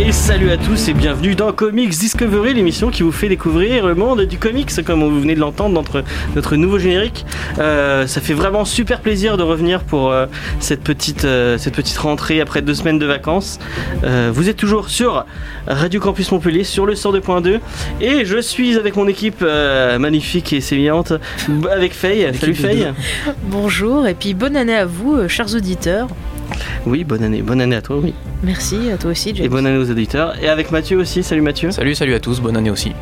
Et salut à tous et bienvenue dans Comics Discovery, l'émission qui vous fait découvrir le monde du comics, comme vous venez de l'entendre dans notre, nouveau générique. Euh, ça fait vraiment super plaisir de revenir pour euh, cette, petite, euh, cette petite rentrée après deux semaines de vacances. Euh, vous êtes toujours sur Radio Campus Montpellier, sur le 102.2, et je suis avec mon équipe euh, magnifique et sémillante, avec Faye. Salut Faye. Bonjour et puis bonne année à vous, chers auditeurs. Oui, bonne année, bonne année à toi, oui. Merci à toi aussi, James. Et bonne année aux auditeurs. Et avec Mathieu aussi, salut Mathieu. Salut, salut à tous, bonne année aussi.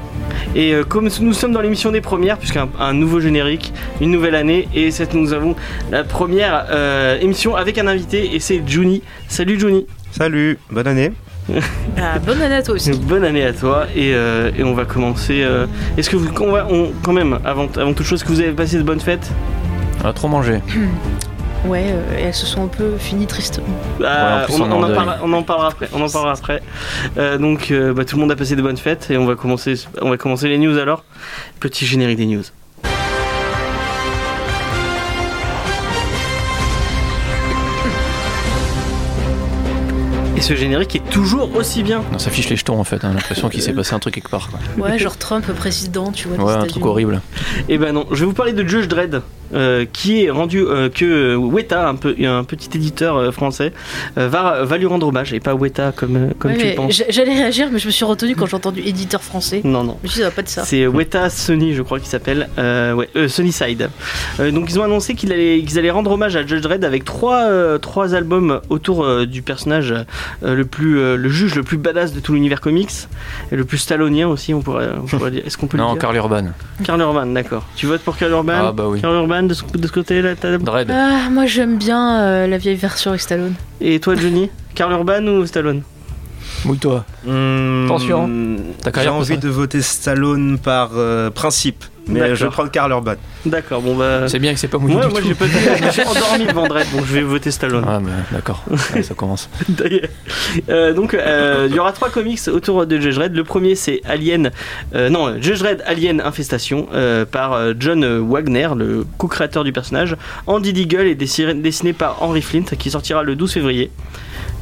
Et euh, comme nous sommes dans l'émission des premières, puisqu'un un nouveau générique, une nouvelle année, et cette, nous avons la première euh, émission avec un invité, et c'est Juni. Salut Juni. Salut, bonne année. Ah, bonne année à toi aussi. Bonne année à toi, et, euh, et on va commencer. euh, Est-ce que vous, on va, on- quand même, avant, avant toute chose, est-ce que vous avez passé de bonnes fêtes? On a trop mangé. Ouais, euh, et elles se sont un peu finies tristement. En on, en parlera, on en parlera après. On en parlera après. Euh, donc, euh, bah, tout le monde a passé de bonnes fêtes, et on va commencer, on va commencer les news alors. Petit générique des news. Et ce générique est toujours aussi bien. Non, ça fiche les jetons en fait, hein, l'impression qu'il s'est passé un truc quelque part. Quoi. Ouais, genre Trump président, tu vois. Ouais, un truc horrible. Et ben non, je vais vous parler de Judge Dredd, euh, qui est rendu euh, que Weta, un, peu, un petit éditeur euh, français, euh, va, va lui rendre hommage, et pas Weta comme, euh, tu le penses. j'a- J'allais réagir, mais je me suis retenu quand j'ai entendu éditeur français. Non, non. Je me suis dit, ça va pas de ça. C'est Weta Sony, je crois qu'il s'appelle. Euh, ouais, euh, Sony Side. Euh, donc ils ont annoncé qu'ils allaient, rendre hommage à Judge Dredd avec trois, euh, trois albums autour euh, du personnage euh, le plus, euh, le juge le plus badass de tout l'univers comics et le plus stallonien aussi, on pourrait, on pourrait dire. Est-ce qu'on peut Non, le dire? Carl Urban. Karl Urban, d'accord. Tu votes pour Karl Urban? Ah bah oui. Karl Urban de ce, de ce côté-là t'as- Dread. Ah, moi j'aime bien euh, la vieille version avec Stallone. Et toi, Johnny Karl Urban ou Stallone Mouille-toi. Attention. Ta J'ai envie de voter Stallone par euh, principe, mais D'accord. je vais prendre Karl Urban. D'accord, bon bah. C'est bien que c'est pas mouillé Moi, du moi j'ai pas je me suis endormi devant Dredd, donc je vais voter Stallone. Ah bah d'accord, Ouais, ça commence. D'ailleurs. Euh, donc euh, il y aura trois comics autour de Judge Dredd. Le premier c'est Alien, euh, non Judge Dredd Alien Infestation euh, par John Wagner, le co-créateur du personnage. Andy Deagle est dessiné, dessiné par Henry Flint, qui sortira le 12 février.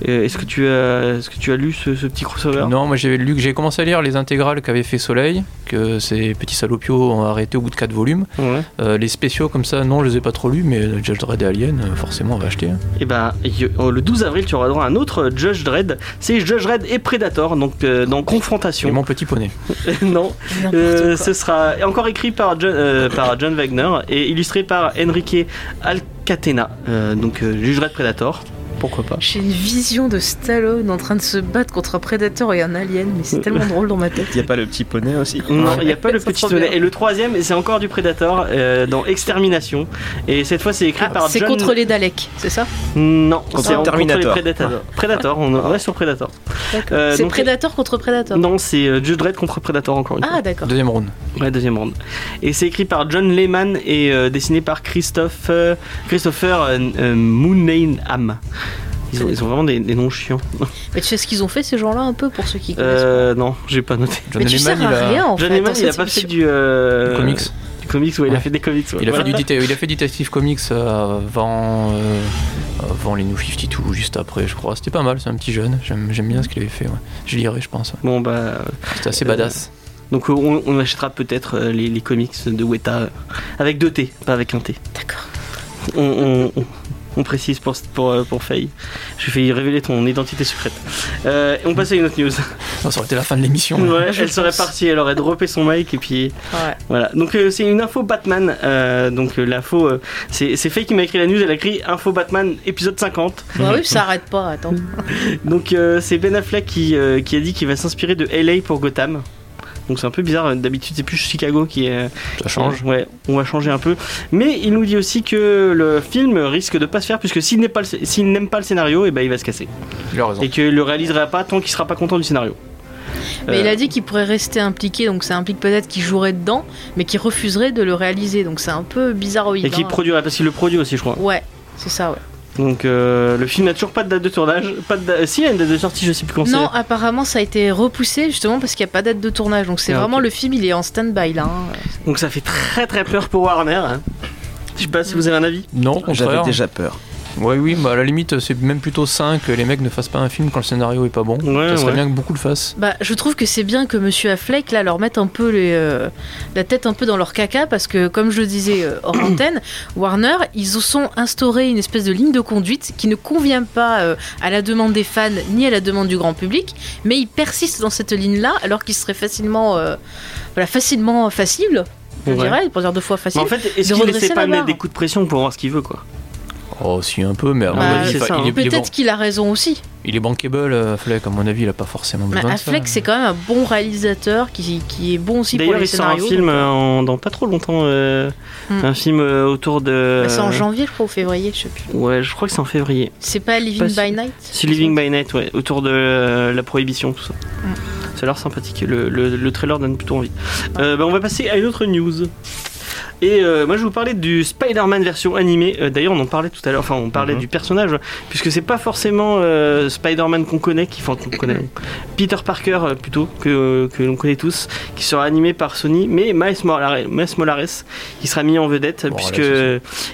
Euh, est-ce que tu as, est-ce que tu as lu ce, ce petit crossover? Non, moi j'ai lu, j'ai commencé à lire les intégrales qu'avait fait Soleil, que ces petits salopios ont arrêté au bout de 4 volumes. Ouais. Euh, les spéciaux comme ça, non, je les ai pas trop lus, mais Judge Dredd et Alien, euh, forcément, on va acheter. hein. Et ben oh, le 12 avril tu auras droit à un autre Judge Dredd. C'est Judge Dredd et Predator, donc euh, dans Et confrontation. mon petit poney. non. Euh, ce sera encore écrit par John, euh, par John Wagner et illustré par Enrique Alcatena, euh, donc euh, Judge Dredd Predator. Pourquoi pas J'ai une vision de Stallone en train de se battre contre un prédateur et un alien, mais c'est tellement drôle dans ma tête. Il n'y a pas le petit poney aussi Non, il n'y a pas le petit bien. Et le troisième, c'est encore du Predator euh, dans Extermination. Et cette fois, c'est écrit Ah, par c'est John. contre les Daleks, c'est ça? Non, Contre c'est Terminator. les Predator. Predator, on reste sur Predator. Euh, c'est Predator contre Predator. Non, c'est euh, Judge Dredd contre Predator encore une fois. Ah, d'accord. Deuxième round. Ouais, deuxième round. Et c'est écrit par John Lehman et euh, dessiné par Christophe, euh, Christopher euh, euh, Mooneyham. Ils ont, ils ont vraiment des, des noms chiants. Mais tu sais ce qu'ils ont fait ces gens-là un peu pour ceux qui connaissent Euh, non, j'ai pas noté. John Mais tu sers à il a, rien en John fait. Dans il a pas fait du, euh, du comics. du comics, ouais, il a fait des comics. ouais. Il a, fait du il a fait Detective Comics euh, avant, euh, avant les New 52, juste après, je crois. C'était pas mal, c'est un petit jeune. J'aime j'aime bien ce qu'il avait fait. Ouais. Je lirai, je pense. ouais. Bon bah, C'était assez Euh, badass. donc on, on achètera peut-être euh, les, les comics de Weta euh, avec deux T, pas avec un T. D'accord. On, on- on- précise pour, pour, euh, pour Faye. J'ai failli révéler ton identité secrète. Euh, et on passe à une autre news. Ça aurait été la fin de l'émission. Ouais, je elle serait pense. partie, elle aurait droppé son mic et puis Ouais. voilà. Donc euh, c'est une info Batman. euh, donc euh, l'info, euh, c'est c'est Faye qui m'a écrit la news. Elle a écrit info Batman épisode 50. Bah oui, ça arrête pas, attends. Donc euh, c'est Ben Affleck qui, euh, qui a dit qu'il va s'inspirer de LA pour Gotham. Donc c'est un peu bizarre, d'habitude c'est plus Chicago qui est... Ça change. Ouais, on va changer un peu. Mais il nous dit aussi que le film risque de pas se faire puisque s'il n'est pas le- s'il n'aime pas le scénario, et ben il va se casser. Il a raison. Et qu'il le réalisera pas tant qu'il sera pas content du scénario. Mais Euh, il a dit qu'il pourrait rester impliqué, donc ça implique peut-être qu'il jouerait dedans, mais qu'il refuserait de le réaliser. Donc c'est un peu bizarroïde. Et qui hein. produirait, parce qu'il le produit aussi, je crois. Ouais, c'est ça, ouais. Donc euh, le film n'a toujours pas de date de tournage. Pas de date- Si, il y a une date de sortie, je sais plus quand Non, apparemment ça a été repoussé justement parce qu'il n'y a pas date de tournage. Donc c'est Ah, vraiment le film, il est en stand-by là. hein. Donc ça fait très très peur pour Warner. hein. Je sais pas si vous avez un avis. Non, J'avais déjà peur. Ouais, oui, bah à la limite, c'est même plutôt sain que les mecs ne fassent pas un film quand le scénario est pas bon. Ouais, ça serait ouais. bien que beaucoup le fassent. Bah, je trouve que c'est bien que Monsieur Affleck là leur mette un peu les, euh, la tête un peu dans leur caca parce que comme je le disais euh, hors antenne, Warner ils ont sont instauré une espèce de ligne de conduite qui ne convient pas euh, à la demande des fans ni à la demande du grand public, mais ils persistent dans cette ligne là alors qu'ils seraient facilement euh, voilà facilement facibles, je Ouais. dirais pour dire deux fois Mais facile. en fait, est-ce qu'il essaie pas mettre des coups de pression pour voir ce qu'il veut, quoi? Oh, si, un peu, mais à mon Bah, avis, c'est enfin, ça, il, hein. est, il est Peut-être qu'il a raison aussi. il est bankable, euh, Affleck, à mon avis, il a pas forcément Mais besoin de ça. Affleck, c'est quand même un bon réalisateur qui, qui est bon aussi pour D'ailleurs, les il sort un scénarios. film donc, euh, euh, en- dans pas trop longtemps. euh, Hmm. Un film euh, autour de. bah, C'est en janvier, je crois, ou février, je sais plus. Ouais, je crois que c'est en février. C'est pas Living Pas sûr. by Night C'est Living by Night, ouais, autour de euh, la prohibition, tout ça. Mm. Ça a l'air sympathique, le, le- le trailer donne plutôt envie. Euh, bah, on va passer à une autre news. Et euh, moi je vais vous parler du Spider-Man version animée. Euh, D'ailleurs on en parlait tout à l'heure, enfin on parlait Mhm. du personnage, puisque c'est pas forcément euh, Spider-Man qu'on connaît, qui, enfin qu'on connaît, Peter Parker plutôt, que, que l'on connaît tous, qui sera animé par Sony, mais Miles Morales, Miles Morales qui sera mis en vedette, Morales puisque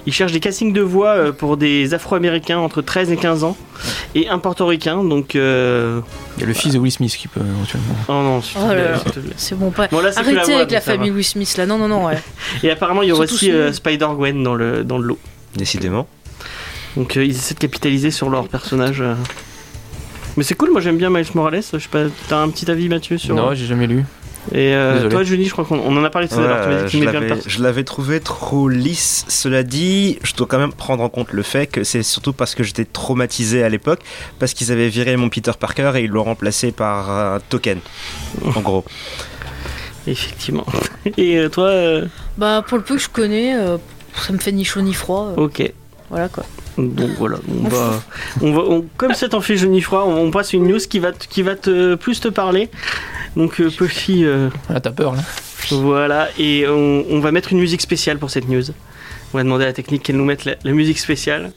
il cherche des castings de voix pour des Afro-Américains entre 13 et 15 ans, et un Portoricain, donc... euh, Il y a le fils de Will Smith qui peut éventuellement. Oh non, Oh. C'est bon, pas. Bon, là, c'est que Arrêtez voix, avec la famille Will Smith là. Non, non, non, ouais. Et apparemment, il y aura aussi euh. Spider-Gwen dans le, dans le lot. Décidément. Donc euh, ils essaient de capitaliser sur leur personnage. euh. Mais c'est cool, moi j'aime bien Miles Morales. Je sais pas, t'as un petit avis Mathieu sur. Non, j'ai jamais lu. Et euh, toi, Julie, je crois qu'on on en a parlé tout à l'heure. Tu m'as dit Ouais, que tu je aimais bien le l'avais- personnage. je l'avais trouvé trop lisse. Cela dit, je dois quand même prendre en compte le fait que c'est surtout parce que j'étais traumatisé à l'époque, parce qu'ils avaient viré mon Peter Parker et ils l'ont remplacé par un token. En gros. Effectivement. Et euh, toi, euh, Bah, pour le peu que je connais, euh, ça me fait ni chaud ni froid. euh, ok. Voilà quoi. Donc voilà, on va, on va, on- comme c'est en fait jeune froid, on, on passe une news qui va, te- qui va te plus te parler. Donc euh, petit, euh, Ah, t'as peur là voilà, et on, on va mettre une musique spéciale pour cette news. On va demander à la technique qu'elle nous mette la, la musique spéciale.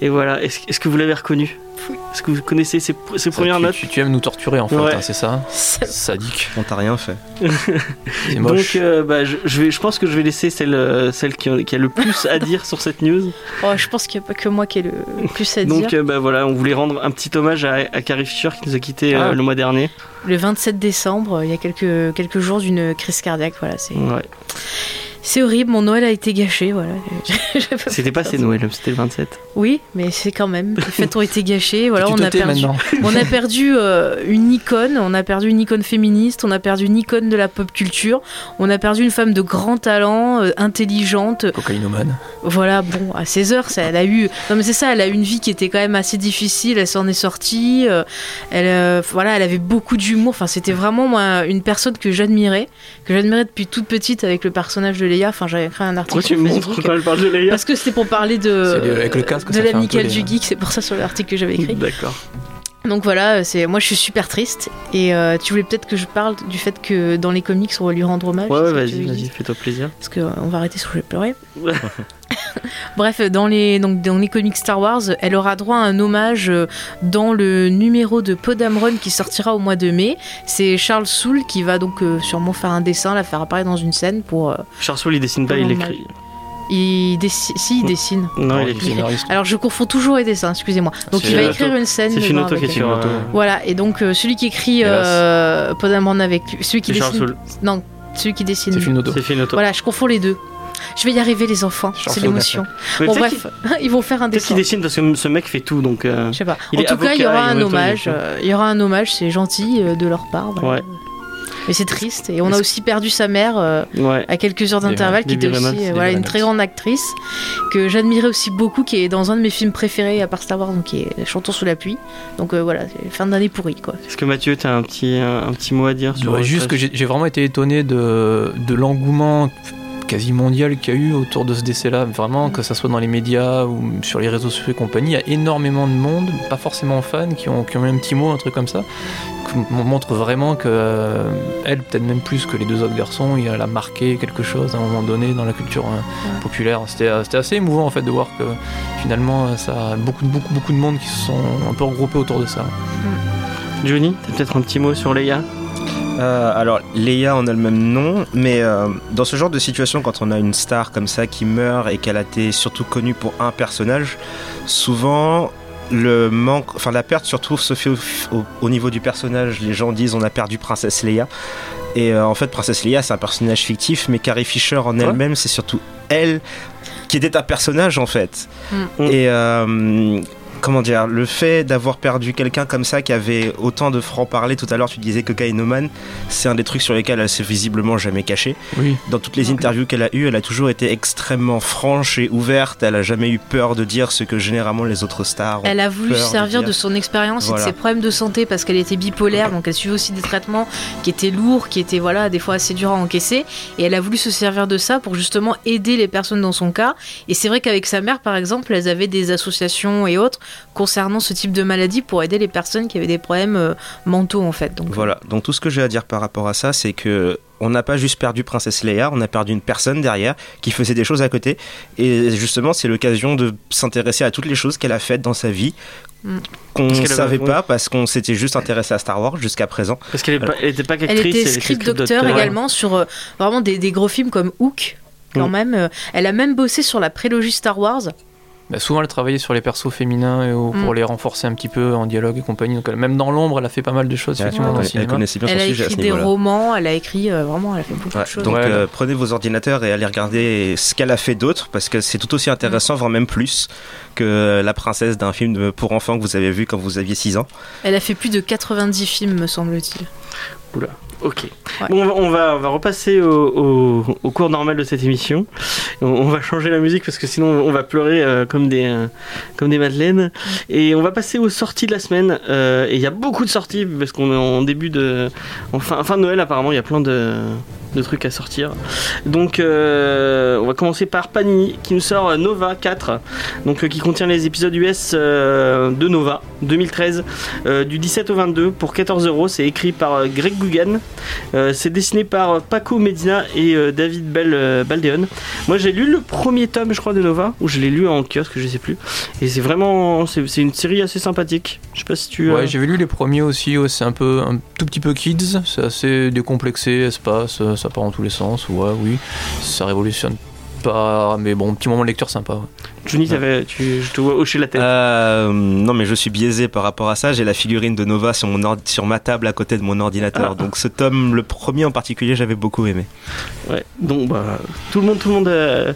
Et voilà, est-ce est-ce que vous l'avez reconnu Est-ce que vous connaissez ces, ces premières tu, notes tu, tu aimes nous torturer en fait, Ouais. hein, c'est ça Ça- Sadique. On t'a rien fait. C'est moche. Donc, euh, bah, je, je vais, je pense que je vais laisser celle, euh, celle qui, a- qui a le plus à dire sur cette news. Oh, je pense qu'il n'y a pas que moi qui ai le plus à Donc, dire. euh, bah, voilà, on voulait rendre un petit hommage à, à Carrie Fisher qui nous a quitté euh, Ah. le mois dernier. Le 27 décembre, il y a quelques, quelques jours d'une crise cardiaque. Voilà, c'est Ouais. C'est horrible. Mon Noël a été gâché. Voilà. C'était pas ça. Noël, c'était le 27. Oui, mais c'est quand même. Les fêtes ont été gâchées. Voilà, tu on te a tais perdu. maintenant. On a perdu euh, une icône, on a perdu une icône féministe, on a perdu une icône de la pop culture, on a perdu une femme de grand talent, euh, intelligente. Cocaïnomane. Voilà, bon, à 16 heures, ça, elle a eu. Non, mais c'est ça, elle a eu une vie qui était quand même assez difficile, elle s'en est sortie. euh, elle, euh, voilà, elle avait beaucoup d'humour. Enfin, c'était vraiment moi, une personne que j'admirais, que j'admirais depuis toute petite avec le personnage de Leia. Enfin, j'avais écrit un article. Pourquoi tu me montres quand elle parle de Leia Parce que c'était pour parler de, le- avec le casque, de du geek, c'est pour ça sur l'article que j'avais écrit. D'accord. Donc voilà, c'est moi je suis super triste et euh, tu voulais peut-être que je parle du fait que dans les comics on va lui rendre hommage. Ouais, vas-y, fais-toi plaisir. Parce qu'on va arrêter sinon je vais pleurer. Bref, dans les, donc, dans les comics Star Wars, elle aura droit à un hommage euh, dans le numéro de Podamron qui sortira au mois de mai. C'est Charles Soule qui va donc euh, sûrement faire un dessin, la faire apparaître dans une scène pour. euh, Charles Soule, il dessine pas, il écrit. Il dessine. Si, il dessine. Non, il il est écrit. scénariste. Alors je confonds toujours les dessins, excusez-moi. Donc C'est il va Finotto. écrire une scène. C'est Finotto qui euh, Voilà, et donc euh, celui qui écrit euh, Podamron avec lui, celui qui dessine. Non, celui qui dessine. C'est Finotto. Voilà, je confonds les deux. Je vais y arriver, les enfants. C'est l'émotion. Bon, bref, ils vont faire un dessin. dessine parce que ce mec fait tout, donc. euh, Je sais pas. Il en tout cas, il y aura un hommage. euh, Il y aura un hommage, c'est gentil euh, de leur part. voilà. Ouais. Mais c'est triste. Et on a aussi perdu sa mère euh, Ouais. à quelques heures d'intervalle, qui était aussi euh, voilà, une très grande actrice que j'admirais aussi beaucoup, qui est dans un de mes films préférés à part Star Wars, donc qui est Chantons sous la pluie. Donc euh, voilà, fin d'année pourrie quoi. Est-ce que Mathieu, t'as un petit, un, un petit mot à dire sur. Ouais, juste que j'ai j'ai vraiment été étonné de, de l'engouement quasi mondial qu'il y a eu autour de ce décès-là. Vraiment, que ça soit dans les médias ou sur les réseaux sociaux et compagnie, il y a énormément de monde, pas forcément fans, qui ont, qui ont eu un petit mot, un truc comme ça, qui montre vraiment que euh, elle, peut-être même plus que les deux autres garçons, elle a marqué quelque chose à un moment donné dans la culture euh, populaire. C'était euh, c'était assez émouvant en fait de voir que finalement, euh, ça a beaucoup, beaucoup, beaucoup de monde qui se sont un peu regroupés autour de ça. Johnny, t'as peut-être un petit mot sur Leia? Euh, alors, Leia, on a le même nom, mais euh, dans ce genre de situation, quand on a une star comme ça qui meurt et qu'elle a été surtout connue pour un personnage, souvent le manque, enfin la perte surtout se fait au, au- au niveau du personnage. Les gens disent on a perdu Princesse Leia. Et euh, en fait, Princesse Leia, c'est un personnage fictif, mais Carrie Fisher en elle-même, c'est surtout elle qui était un personnage en fait. Mm. Et euh, comment dire, le fait d'avoir perdu quelqu'un comme ça qui avait autant de franc-parler, tout à l'heure tu disais que Kainoman, c'est un des trucs sur lesquels elle s'est visiblement jamais cachée. Oui. Dans toutes les interviews qu'elle a eues, elle a toujours été extrêmement franche et ouverte, elle a jamais eu peur de dire ce que généralement les autres stars ont. Elle a voulu peur se de servir de, son expérience et de ses problèmes de santé parce qu'elle était bipolaire, donc elle suivait aussi des traitements qui étaient lourds, qui étaient voilà des fois assez durs à encaisser. Et elle a voulu se servir de ça pour justement aider les personnes dans son cas. Et c'est vrai qu'avec sa mère, par exemple, elles avaient des associations et autres concernant ce type de maladie pour aider les personnes qui avaient des problèmes euh, mentaux en fait. Donc Voilà, donc tout ce que j'ai à dire par rapport à ça, c'est que on n'a pas juste perdu Princesse Leia, on a perdu une personne derrière qui faisait des choses à côté. Et justement, c'est l'occasion de s'intéresser à toutes les choses qu'elle a faites dans sa vie. Mm. Qu'on ne savait pas parce qu'on s'était juste intéressé à Star Wars jusqu'à présent. Parce qu'elle n'était pas Elle qu'actrice, était script docteur ouais. également sur euh, vraiment des, des gros films comme Hook. Quand Mm. même, Euh, elle a même bossé sur la prélogie Star Wars. Bah, souvent, elle travaillait sur les persos féminins et pour Mm. les renforcer un petit peu en dialogue et compagnie. Donc, elle- même dans l'ombre, elle a fait pas mal de choses effectivement Ouais, dans le elle, elle cinéma. connaissait bien Elle a sujet à écrit ce des romans, elle a écrit euh, vraiment, elle a fait beaucoup Ouais, de choses. donc Ouais, euh, prenez vos ordinateurs et allez regarder ce qu'elle a fait d'autre parce que c'est tout aussi intéressant, voire même plus que la princesse d'un film pour enfants que vous avez vu quand vous aviez 6 ans. Elle a fait plus de 90 films, me semble-t-il. Ok. Ouais. Bon, on, va, on, repasser au, au- au cours normal de cette émission. On, on va changer la musique parce que sinon on va pleurer euh, comme des euh, comme des madeleines. Et on va passer aux sorties de la semaine. Euh, et il y a beaucoup de sorties parce qu'on est en début de en fin, fin de Noël apparemment. Il y a plein de de trucs à sortir. Donc on va commencer par Panini qui nous sort Nova 4, donc qui contient les épisodes US de Nova 2013 euh, du 17 au 22 pour 14 euros. C'est écrit par Greg Gugan. Euh, c'est dessiné par Paco Medina et euh, David Bell, euh, Baldeon. Moi j'ai lu le premier tome, je crois, de Nova, ou je l'ai lu en kiosque, je sais plus. Et c'est vraiment, c'est une série assez sympathique. Je sais pas si tu. Ouais, j'avais lu les premiers aussi, c'est un peu un tout petit peu kids, c'est assez décomplexé, espace, euh, ça part dans tous les sens, ouais, oui, ça révolutionne pas, mais bon, petit moment de lecture sympa. Johnny, tu, je te vois hocher la tête. Euh, non, mais je suis biaisé par rapport à ça. J'ai la figurine de Nova sur, mon sur ma table à côté de mon ordinateur. Ah. Donc ce tome, le premier en particulier, j'avais beaucoup aimé. Ouais. Donc bah tout le monde, tout le monde, euh,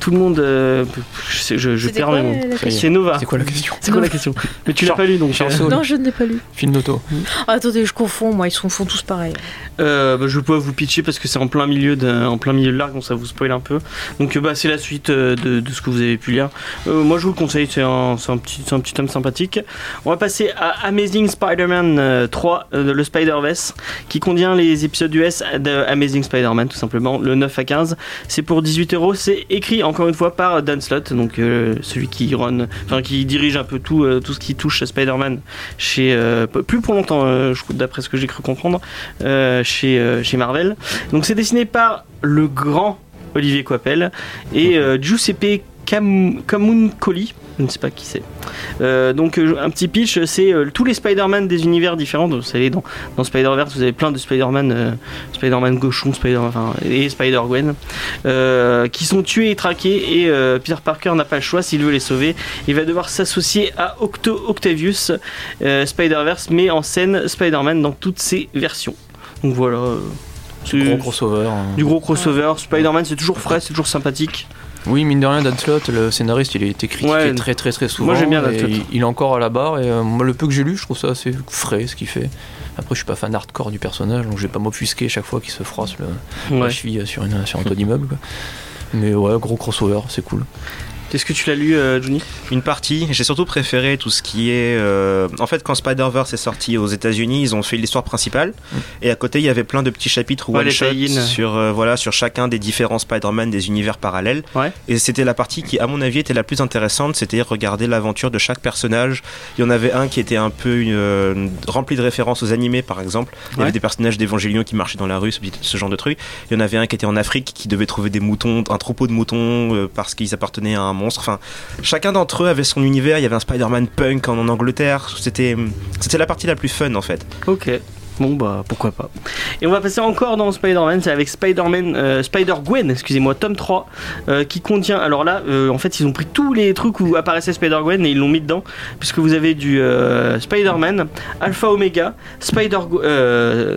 tout le monde. euh, je, perds mes mots. C'est Nova. C'est quoi la question C'est quoi la question Mais tu l'as pas lu donc. Chanson. Non, je ne l'ai pas lu. Film d'auto. Ah, attendez, je confonds, moi, ils sont font tous pareil. Euh, bah, je peux vous pitcher parce que c'est en plein milieu de, en plein milieu de l'arc, donc ça vous spoil un peu. Donc bah, c'est la suite de, de ce que vous avez pu lire. Euh, moi je vous le conseille, c'est un, petit, un petit tome sympathique. On va passer à Amazing Spider-Man euh, 3, euh, le Spider-Verse, qui contient les épisodes US de Amazing Spider-Man tout simplement, le 9 à 15. C'est pour 18 euros. C'est écrit encore une fois par Dan Slott, donc euh, celui qui qui dirige un peu tout, euh, tout ce qui touche à Spider-Man chez euh, plus pour longtemps, euh, d'après ce que j'ai cru comprendre, euh, chez, euh, chez Marvel. Donc c'est dessiné par le grand Olivier Coipel et euh, Giuseppe Cam Camuncoli. Je ne sais pas qui c'est. Euh, donc euh, un petit pitch, c'est euh, tous les Spider-Man des univers différents. Donc, vous savez, dans, dans Spider-Verse, vous avez plein de Spider-Man, euh, Spider-Man gauchon, Spider enfin, et Spider-Gwen, qui sont tués et traqués. Et Peter Parker n'a pas le choix s'il veut les sauver. Il va devoir s'associer à Octo Octavius, Spider-Verse, mais en scène Spider-Man dans toutes ses versions. Donc voilà. c'est- Gros crossover. hein. du gros crossover. Spider-Man, c'est toujours frais, c'est toujours sympathique. Oui, mine de rien, Dan Slott, le scénariste, il a été critiqué Ouais. très très très souvent. Moi, j'aime bien Dan. Il, il est encore à la barre et euh, moi, le peu que j'ai lu, je trouve ça assez frais ce qu'il fait. Après, je suis pas fan hardcore du personnage, donc je vais pas m'offusquer chaque fois qu'il se froisse le, la cheville sur, une, sur un toit d'immeuble. Mais ouais, gros crossover, c'est cool. Est-ce que tu l'as lu, euh, Johnny? Une partie. J'ai surtout préféré tout ce qui est. euh, En fait, quand Spider-Verse est sorti aux États-Unis, ils ont fait l'histoire principale. Et à côté, il y avait plein de petits chapitres Ouais, one les shot tie-in. sur, euh, voilà, sur chacun des différents Spider-Man des univers parallèles. Ouais. Et c'était la partie qui, à mon avis, était la plus intéressante. C'était regarder l'aventure de chaque personnage. Il y en avait un qui était un peu euh, rempli de références aux animés, par exemple. Il y Ouais. avait des personnages d'Evangelion qui marchaient dans la rue, ce, genre de truc. Il y en avait un qui était en Afrique, qui devait trouver des moutons, un troupeau de moutons parce qu'ils appartenaient à un Enfin, chacun d'entre eux avait son univers. Il y avait un Spider-Man punk en, Angleterre. C'était, la partie la plus fun en fait. Ok. Bon bah pourquoi pas. Et on va passer encore dans Spider-Man, c'est avec Spider-Man, euh, Spider-Gwen, excusez-moi, tome 3, euh, qui contient, alors là, euh, en fait ils ont pris tous les trucs où apparaissait Spider-Gwen et ils l'ont mis dedans, puisque vous avez du Spider-Man, Alpha Omega, Spider,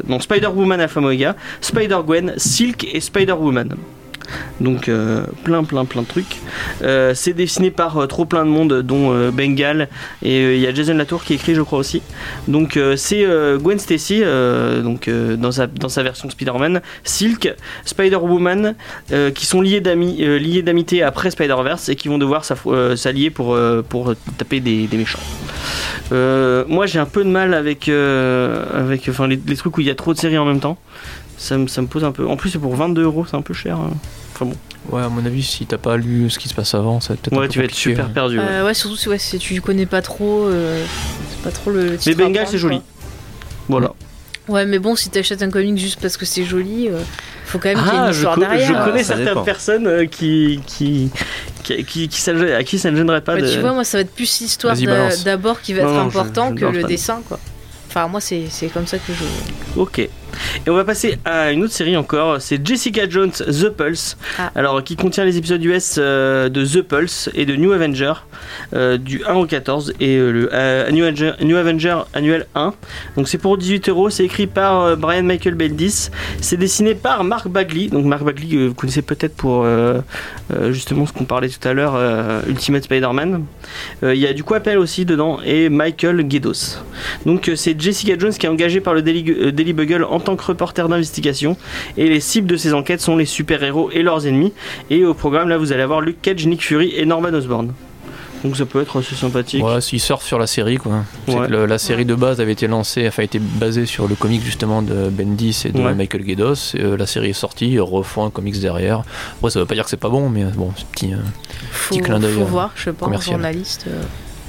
non, Spider-Woman Alpha Omega, Spider-Gwen, Silk et Spider-Woman. Donc euh, plein plein plein de trucs. Euh, c'est dessiné par euh, trop plein de monde, dont Bengal et il y a Jason Latour qui écrit, je crois aussi. Donc c'est Gwen Stacy, donc dans sa dans sa version Spider-Man, Silk, Spider-Woman, qui sont liés liés d'amitié après Spider-Verse et qui vont devoir s'allier pour pour taper des, méchants. Moi j'ai un peu de mal avec avec les trucs où il y a trop de séries en même temps. Ça me, ça me pose un peu. En plus c'est pour 22 euros, c'est un peu cher. hein. Enfin bon. Ouais, à mon avis, si t'as pas lu ce qui se passe avant, ça va peut-être un Ouais, peu tu vas être super perdu. ouais. Euh, ouais, surtout si, ouais, si tu connais pas trop, euh, c'est pas trop le. Mais titre à Bengal c'est joli. Voilà. Ouais, mais bon, si t'achètes un comic juste parce que c'est joli, euh, faut quand même qu'il y ait une Ah, je, histoire co- derrière. je Ah, connais certaines dépend. personnes euh, qui, qui, qui, qui, qui à qui ça ne gênerait pas Ouais, de. Tu vois, moi, ça va être plus l'histoire d'abord qui va Non, être non, je- important je que le pas. dessin, quoi. Enfin, moi, c'est c'est comme ça que je. Ok. Et on va passer à une autre série encore, c'est Jessica Jones The Pulse, Ah. alors qui contient les épisodes US euh, de The Pulse et de New Avenger euh, du 1 au 14 et euh, le euh, New, Avenger, New Avenger annuel 1. Donc c'est pour 18 euros, c'est écrit par euh, Brian Michael Bendis, c'est dessiné par Mark Bagley. Donc Mark Bagley, euh, vous connaissez peut-être pour justement ce qu'on parlait tout à l'heure, Ultimate Spider-Man. Il y a du Quapel aussi dedans et Michael Guedos. Donc c'est Jessica Jones qui est engagée par le Daily, Daily Bugle en tant que reporter d'investigation et les cibles de ses enquêtes sont les super-héros et leurs ennemis et au programme là vous allez avoir Luke Cage, Nick Fury et Norman Osborn. Donc ça peut être assez sympathique. Ouais, s'ils surfent sur la série, quoi. Ouais. le- la série de base avait été lancée, enfin, été basée sur le comic justement de Bendis et de Ouais. Michael Guedos. Euh, la série est sortie, ils refont un comics derrière. Après, ça veut pas dire que c'est pas bon, mais euh, bon, c'est petit. euh. Faut, clin d'œil, faut euh, voir, je en commercial. journaliste. euh,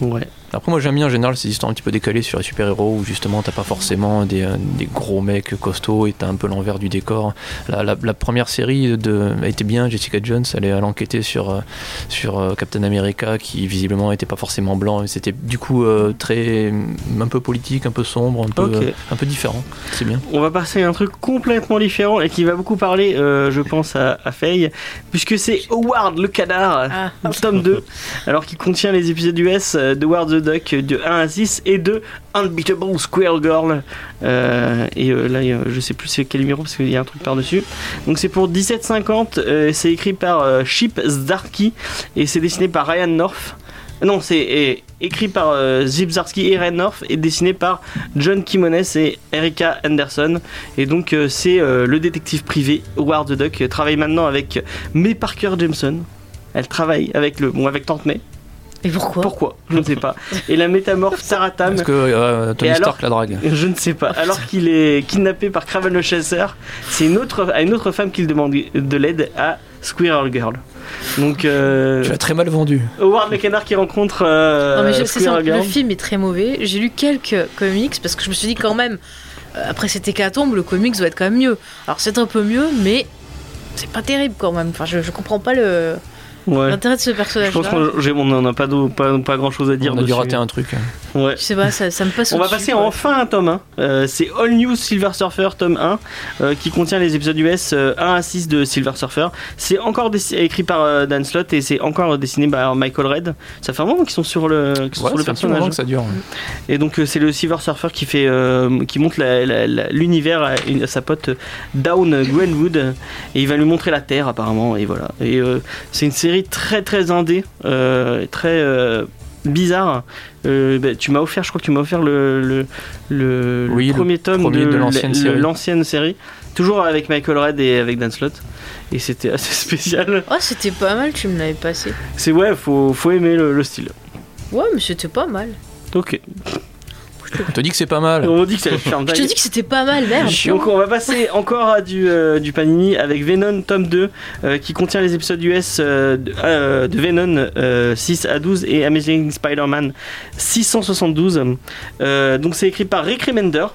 Ouais. Après, moi j'aime bien en général ces histoires un petit peu décalées sur les super-héros où justement t'as pas forcément des, euh, des gros mecs costauds et t'as un peu l'envers du décor. La, la- la première série de, a été bien, Jessica Jones, elle, est- enquêtait sur, euh, sur euh, Captain America qui visiblement était pas forcément blanc et c'était du coup euh, très. un peu politique, un peu sombre, un peu, un peu différent. C'est bien. On va passer à un truc complètement différent et qui va beaucoup parler, euh, je pense, à, à Faye, puisque c'est Howard le canard, Ah, tome 2, alors qui contient les épisodes US de Howard the Duck de 1 à 6 et de Unbeatable Squirrel Girl. Euh, et euh, là, je sais plus c'est quel numéro parce qu'il y a un truc par-dessus. Donc c'est pour 17,50, euh, c'est écrit par Chip Zdarsky et c'est dessiné par Ryan North. Non, c'est écrit par Zip Zdarsky et Ryan North et dessiné par John Kimones et Erika Anderson. Et donc c'est le détective privé Howard Duck travaille maintenant avec May Parker Jameson. Elle travaille avec le bon avec Tante May. Et pourquoi Pourquoi Je ne sais pas. Et la métamorphe Sarah Tam. Parce que euh, Tony alors Stark la drague. Je ne sais pas. Alors qu'il est kidnappé par Craven le chasseur, c'est une autre, à une autre femme qu'il demande de l'aide à Squirrel Girl. Donc, euh, Tu l'as très mal vendu. Howard le canard qui rencontre euh, Non, mais je- ça, le film est très mauvais. J'ai lu quelques comics parce que je me suis dit quand même, euh, après cette hécatombe, le comics doit être quand même mieux. Alors c'est un peu mieux, mais c'est pas terrible quand même. Enfin, je, je comprends pas le Ouais. l'intérêt de ce Je personnage. pense qu'on n'en a pas, pas, pas grand chose à dire On a dû dessus. rater un truc. Ouais. Je sais pas, ça, ça me passe On va passer quoi. enfin à un tome 1. Euh, c'est All New Silver Surfer tome 1 euh, qui contient les épisodes US euh, 1 à 6 de Silver Surfer. C'est encore écrit par euh, Dan Slott et c'est encore dessiné par Michael Red. Ça fait un moment qu'ils sont sur le, sont Ouais, sur le ça fait un petit moment personnage. que ça dure. Et donc euh, c'est le Silver Surfer qui fait euh, qui la- l'univers à, sa pote euh, Down Gwenwood et il va lui montrer la Terre apparemment et voilà. Et euh, c'est une série très très indé, euh, très euh, bizarre. Euh, bah, tu m'as offert, je crois que tu m'as offert le, le, le- le Oui, le premier tome premier de, de l'ancienne série. l'ancienne série. toujours avec Michael Red et avec Dan Slott. Et c'était assez spécial. Oh, c'était pas mal, tu me l'avais passé. C'est ouais, faut, faut aimer le, le style. Ouais, mais c'était pas mal. Ok. On te dit que c'est pas mal. On dit que c'est Je te dis que c'était pas mal, merde. Donc on va passer encore à du, euh, du Panini avec Venom tome 2 euh, qui contient les épisodes US euh, de, de Venom euh, 6 à 12 et Amazing Spider-Man 672. Euh, donc c'est écrit par Rick Remender.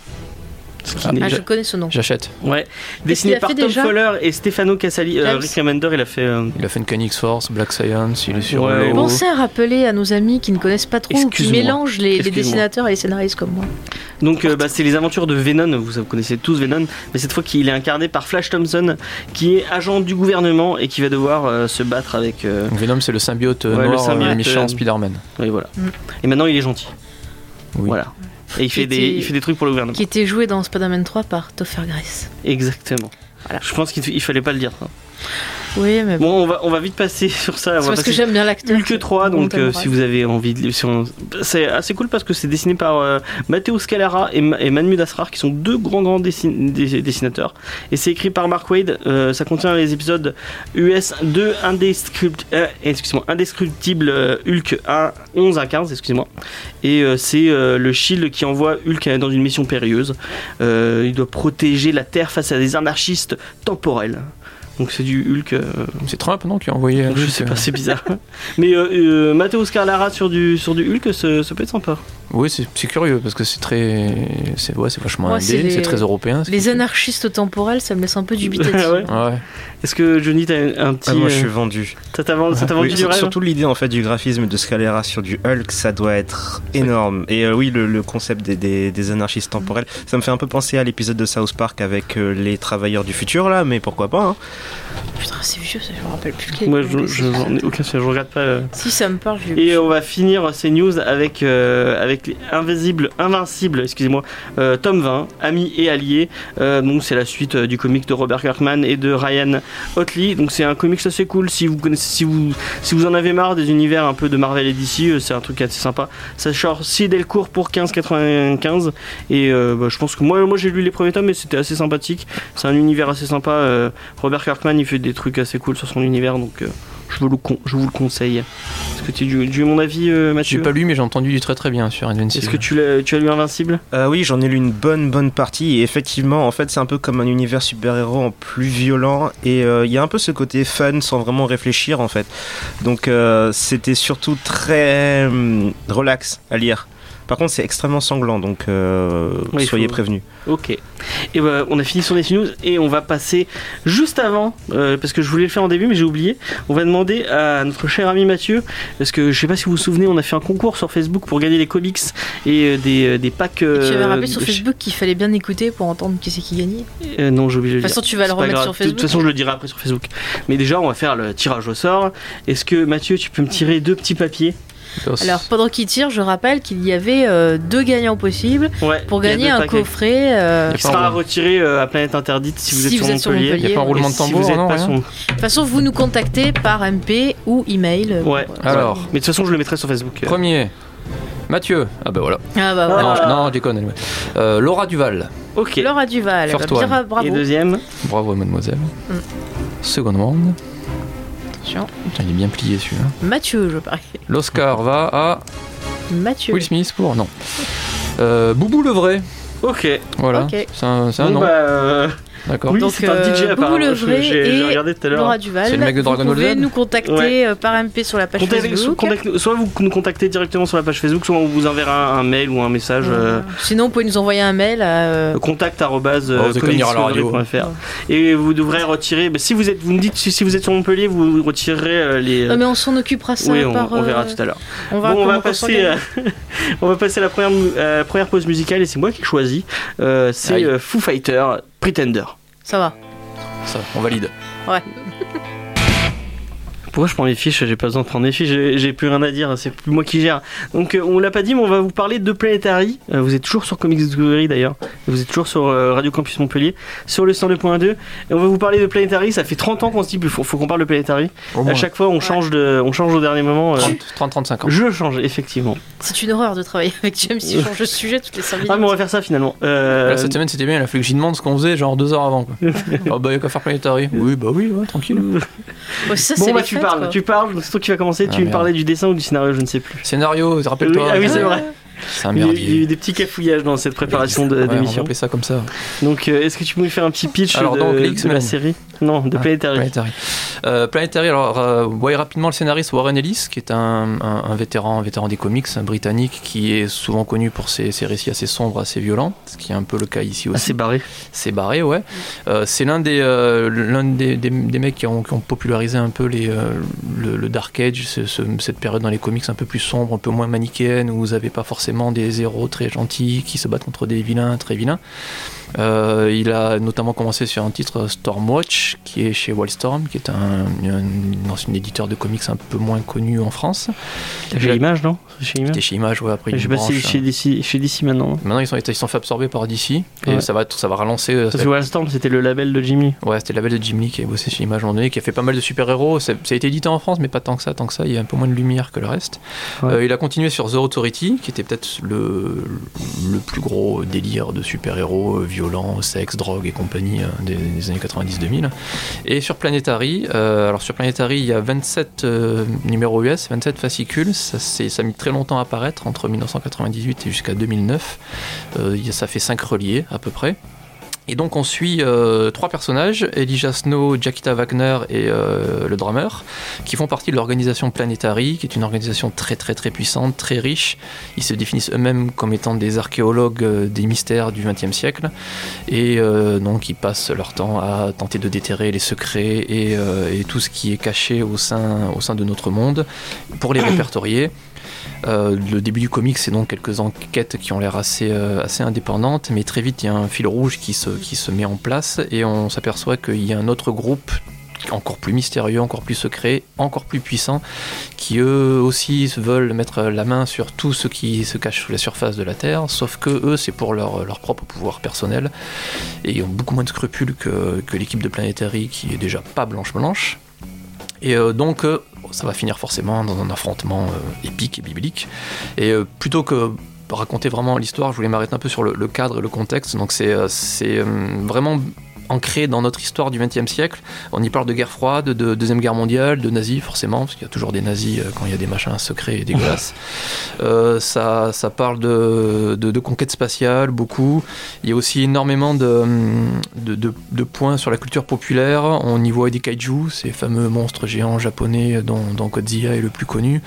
Ah, je connais ce nom. J'achète. ouais, dessiné par Tom Fowler et Stefano Casali. Euh, Rick Remender, il a fait. euh, Il a fait une Canix Force, Black Science, il est sur Ouais. le Pensez à rappeler à nos amis qui ne connaissent pas trop, ou qui Excuse-moi. mélangent les, dessinateurs et les scénaristes comme moi. Donc euh, bah, c'est les aventures de Venom, vous, vous connaissez tous Venom, mais cette fois qu'il est incarné par Flash Thompson, qui est agent du gouvernement et qui va devoir euh, se battre avec. euh, Venom, c'est le symbiote Ouais, le noir, euh, symbiote, méchant euh, Spider-Man. oui, voilà. Mm. Et maintenant il est gentil. Oui. Voilà. Et il fait, des, était- il fait des trucs pour le gouvernement. Qui était joué dans Spider-Man 3 par Topher Grace. Exactement. Voilà. Je pense qu'il il fallait pas le dire. ça. Oui, mais bon. Bon, on va, on va vite passer sur ça. c'est parce que j'aime bien l'acteur. Hulk 3, donc euh, si vous avez envie de. si on- C'est assez cool parce que c'est dessiné par euh, Matteo Scalera et, et Manmud Asrar qui sont deux grands grands dessin- dess- dessinateurs. Et c'est écrit par Mark Wade. euh, ça contient les épisodes US 2 Indescript- euh, excusez-moi, Indescriptible Hulk 1, 11 à 15, excusez-moi. Et c'est le Shield qui envoie Hulk dans une mission périlleuse. Il doit protéger la Terre face à des anarchistes temporels. Donc c'est du Hulk. euh, C'est Trump, non, qui a envoyé un je sais euh, pas, c'est bizarre. Mais euh, euh, Matteo Scarlara sur du, sur du Hulk, ça, ça peut être sympa. Oui, c'est curieux parce que c'est très. C'est ouais, c'est vachement Ouais, indé, c'est très européen. Les anarchistes temporels, ça me laisse un peu dubitatif. Ouais. Ouais. Est-ce que Johnny, t'as un petit. Ah, moi, je euh, suis vendu. Ça t'a vendu, ça t'a vendu Oui, du rêve surtout l'idée en fait du graphisme de Scalera sur du Hulk, ça doit être énorme. Et euh, oui, le, le concept des, des, des anarchistes temporels, ça me fait un peu penser à l'épisode de South Park avec euh, les travailleurs du futur là, mais pourquoi pas hein. Putain, c'est vieux, ça, je me rappelle plus. Moi, je, quel- je, j'en ai aucun souvenir, je regarde pas. euh. Si ça me parle, je Et on va finir ces news avec, euh, avec les Invisibles, Invincibles, excusez-moi, euh, tome 20, Amis et Alliés. Euh, donc c'est la suite euh, du comic de Robert Kirkman et de Ryan Otley. Donc c'est un comic assez cool si vous connaissez, si vous, si vous en avez marre des univers un peu de Marvel et DC, euh, c'est un truc assez sympa. Ça sort si dès le cours pour 15,95 et euh, bah, je pense que moi, moi j'ai lu les premiers tomes et c'était assez sympathique. C'est un univers assez sympa. euh, Robert Kirkman il fait des trucs assez cool sur son univers donc euh, je, vous le con- je vous le conseille. Est-ce que tu, tu veux mon avis euh, J'ai Mathieu pas lu, mais j'ai entendu du très très bien sur Invincible. est-ce que tu l'as, tu as lu Invincible? Euh, oui, j'en ai lu une bonne bonne partie et effectivement, en fait, c'est un peu comme un univers super-héros en plus violent et euh, il y a un peu ce côté fun sans vraiment réfléchir en fait. Donc euh, c'était surtout très hum, relax à lire. Par contre, c'est extrêmement sanglant, donc euh, Oui, soyez faut- prévenus. Ok. Et bah, on a fini sur les news et on va passer juste avant, euh, parce que je voulais le faire en début mais j'ai oublié. On va demander à notre cher ami Mathieu, parce que je sais pas si vous vous souvenez, on a fait un concours sur Facebook pour gagner des comics et euh, des, euh, des packs. Et euh, tu avais rappelé sur de- Facebook qu'il fallait bien écouter pour entendre qui c'est qui gagnait. Euh, non, j'ai oublié de De toute façon, tu vas le remettre sur De Facebook. toute façon, je le dirai après sur Facebook. Mais déjà, on va faire le tirage au sort. Est-ce que Mathieu, tu peux me tirer deux petits papiers? Alors, pendant qu'il tire, je rappelle qu'il y avait euh, deux gagnants possibles Ouais. pour il gagner un paquets. coffret. euh, Qui sera un à retirer euh, à Planète Interdite si vous Si êtes vous sur êtes sur Montpellier. Montpellier. Y a pas un roulement de si tambour, vous non, pas De toute façon, vous nous contactez par MP ou email. Ouais. pour- Alors, Mais de toute façon, je le mettrai sur Facebook. euh. premier. Mathieu. Ah bah voilà. Ah bah Ah. voilà. Non, je, non, je déconne. Euh, Laura Duval. Ok. Laura Duval, bah, bien, Et bravo. deuxième. Bravo, mademoiselle. Mm. Seconde round. Attention. Putain, il est bien plié celui-là. Mathieu, je parie. L'Oscar va à Mathieu. Will Smith pour. Non. Euh, Boubou le vrai. Ok. Voilà. Ok. C'est un, c'est un Bon, nom. bah, euh, D'accord. oui, c'est un DJ Je- vrai J'ai regardé tout à l'heure. Laura Duval. C'est le mec de Dragon vous pouvez nous contacter Ouais. euh, par MP sur la page Contactez- Facebook. soit vous nous contactez directement sur la page Facebook, soit on vous enverra un, un mail ou un message. euh, Sinon, vous pouvez nous envoyer un mail à. euh, contact Oh, euh, à et vous devrez retirer bah, si vous êtes vous me dites si, si vous êtes sur Montpellier vous retirerez euh, les Non, mais on s'en occupera ça oui on, par. on verra euh, tout à l'heure On va, bon on va comment passer on va passer à la première première pause musicale et c'est moi qui choisis c'est Foo Fighter Pretender Ça va. Ça, on valide. Pourquoi je prends les fiches J'ai pas besoin de prendre les fiches, j'ai plus rien à dire, c'est plus moi qui gère. Donc euh, on l'a pas dit, mais on va vous parler de Planetary. Euh, vous êtes toujours sur Comics Discovery d'ailleurs, vous êtes toujours sur euh, Radio Campus Montpellier, sur le 102.2. Et on va vous parler de Planetary, ça fait 30 ans qu'on se dit, il faut, faut qu'on parle de Planetary. À chaque fois on change, de, on change au dernier moment. euh, 30-35 ans. je change, effectivement. C'est une horreur de travailler avec James si je change de sujet toutes les 5 minutes. Ah mais on va faire ça finalement. Euh, Là, cette semaine c'était bien, il a fallu que j'y demande ce qu'on faisait genre deux heures avant. Quoi. oh bah y'a qu'à faire Planetary. Oui, bah oui, ouais, tranquille. Ouais, ça, bon c'est bah tu parles, quoi. tu parles, c'est toi qui vas commencer, Ah, tu me merde. parlais du dessin ou du scénario, je ne sais plus. Scénario, rappelle-toi. Oui, ah oui, c'est vrai. C'est un Il y, a eu, il y a eu des petits cafouillages dans cette préparation de- Ouais, on d'émission. ça comme ça. Donc, euh, est-ce que tu peux nous faire un petit pitch Alors, de, de la série? Non, de Ah, Planetary. Planetary. Euh, Planetary, alors, euh, voyez rapidement le scénariste Warren Ellis, qui est un, un- un vétéran, un vétéran des comics, un britannique, qui est souvent connu pour ses, ses récits assez sombres, assez violents, ce qui est un peu le cas ici aussi. Assez barré. C'est barré, ouais. Euh, c'est l'un des, l'un des, des- des mecs qui ont, qui ont popularisé un peu les, le, le Dark Age, ce- ce- cette période dans les comics un peu plus sombre, un peu moins manichéenne, où vous n'avez pas forcément des héros très gentils qui se battent contre des vilains très vilains. Euh, il a notamment commencé sur un titre Stormwatch, qui est chez Wildstorm, qui est un, un ancien éditeur de comics un peu moins connu en France. Fait l'image, non? Chez Image chez Image, ouais, après Je sais pas si chez hein. DC, chez DC maintenant. hein. Maintenant, ils sont, ils sont fait absorber par DC, et Ouais. ça, va, ça va relancer. euh, ça Parce que Wildstorm, c'était le label de Jimmy. Ouais, c'était le label de Jim Lee qui a bossé chez Image à un moment donné, qui a fait pas mal de super-héros. Ça, ça a été édité en France, mais pas tant que ça, tant que ça. Il y a un peu moins de lumière que le reste. Ouais. Euh, il a continué sur The Authority, qui était peut-être le, le plus gros délire de super-héros euh, violents, sexe, drogue et compagnie euh, des, années 90-2000. Et sur Planetary, euh, alors sur Planetary, il y a 27 euh, numéros US, 27 fascicules. Ça, ça a mis très longtemps à apparaître, entre 1998 et jusqu'à 2009. Euh, il y a- ça fait 5 reliés à peu près. Et donc on suit euh, trois personnages, Elijah Snow, Jackita Wagner et euh, le drummer, qui font partie de l'organisation Planetary, qui est une organisation très très très puissante, très riche. Ils se définissent eux-mêmes comme étant des archéologues euh, des mystères du XXe siècle, et donc ils passent leur temps à tenter de déterrer les secrets et, et tout ce qui est caché au sein, au sein de notre monde, pour les répertorier. Euh, le début du comic, c'est donc quelques enquêtes qui ont l'air assez, euh, indépendantes, mais très vite il y a un fil rouge qui se, met en place et on s'aperçoit qu'il y a un autre groupe encore plus mystérieux, encore plus secret, encore plus puissant, qui eux aussi veulent mettre la main sur tout ce qui se cache sous la surface de la Terre, sauf que eux c'est pour leur, propre pouvoir personnel et ils ont beaucoup moins de scrupules que, que l'équipe de Planetary qui est déjà pas blanche-blanche. Et euh, donc, euh, ça va finir forcément dans un affrontement euh, épique et biblique. Et plutôt que raconter vraiment l'histoire, je voulais m'arrêter un peu sur le, cadre et le contexte. Donc, c'est vraiment ancré dans notre histoire du XXe siècle. On y parle de guerre froide, de Deuxième Guerre mondiale, de nazis, forcément, parce qu'il y a toujours des nazis euh, quand il y a des machins secrets et dégueulasses. Euh, ça, ça parle de, de, de conquête spatiale, beaucoup. Il y a aussi énormément de, de, de- points sur la culture populaire. On y voit des kaiju, ces fameux monstres géants japonais dont, dont Godzilla est le plus connu.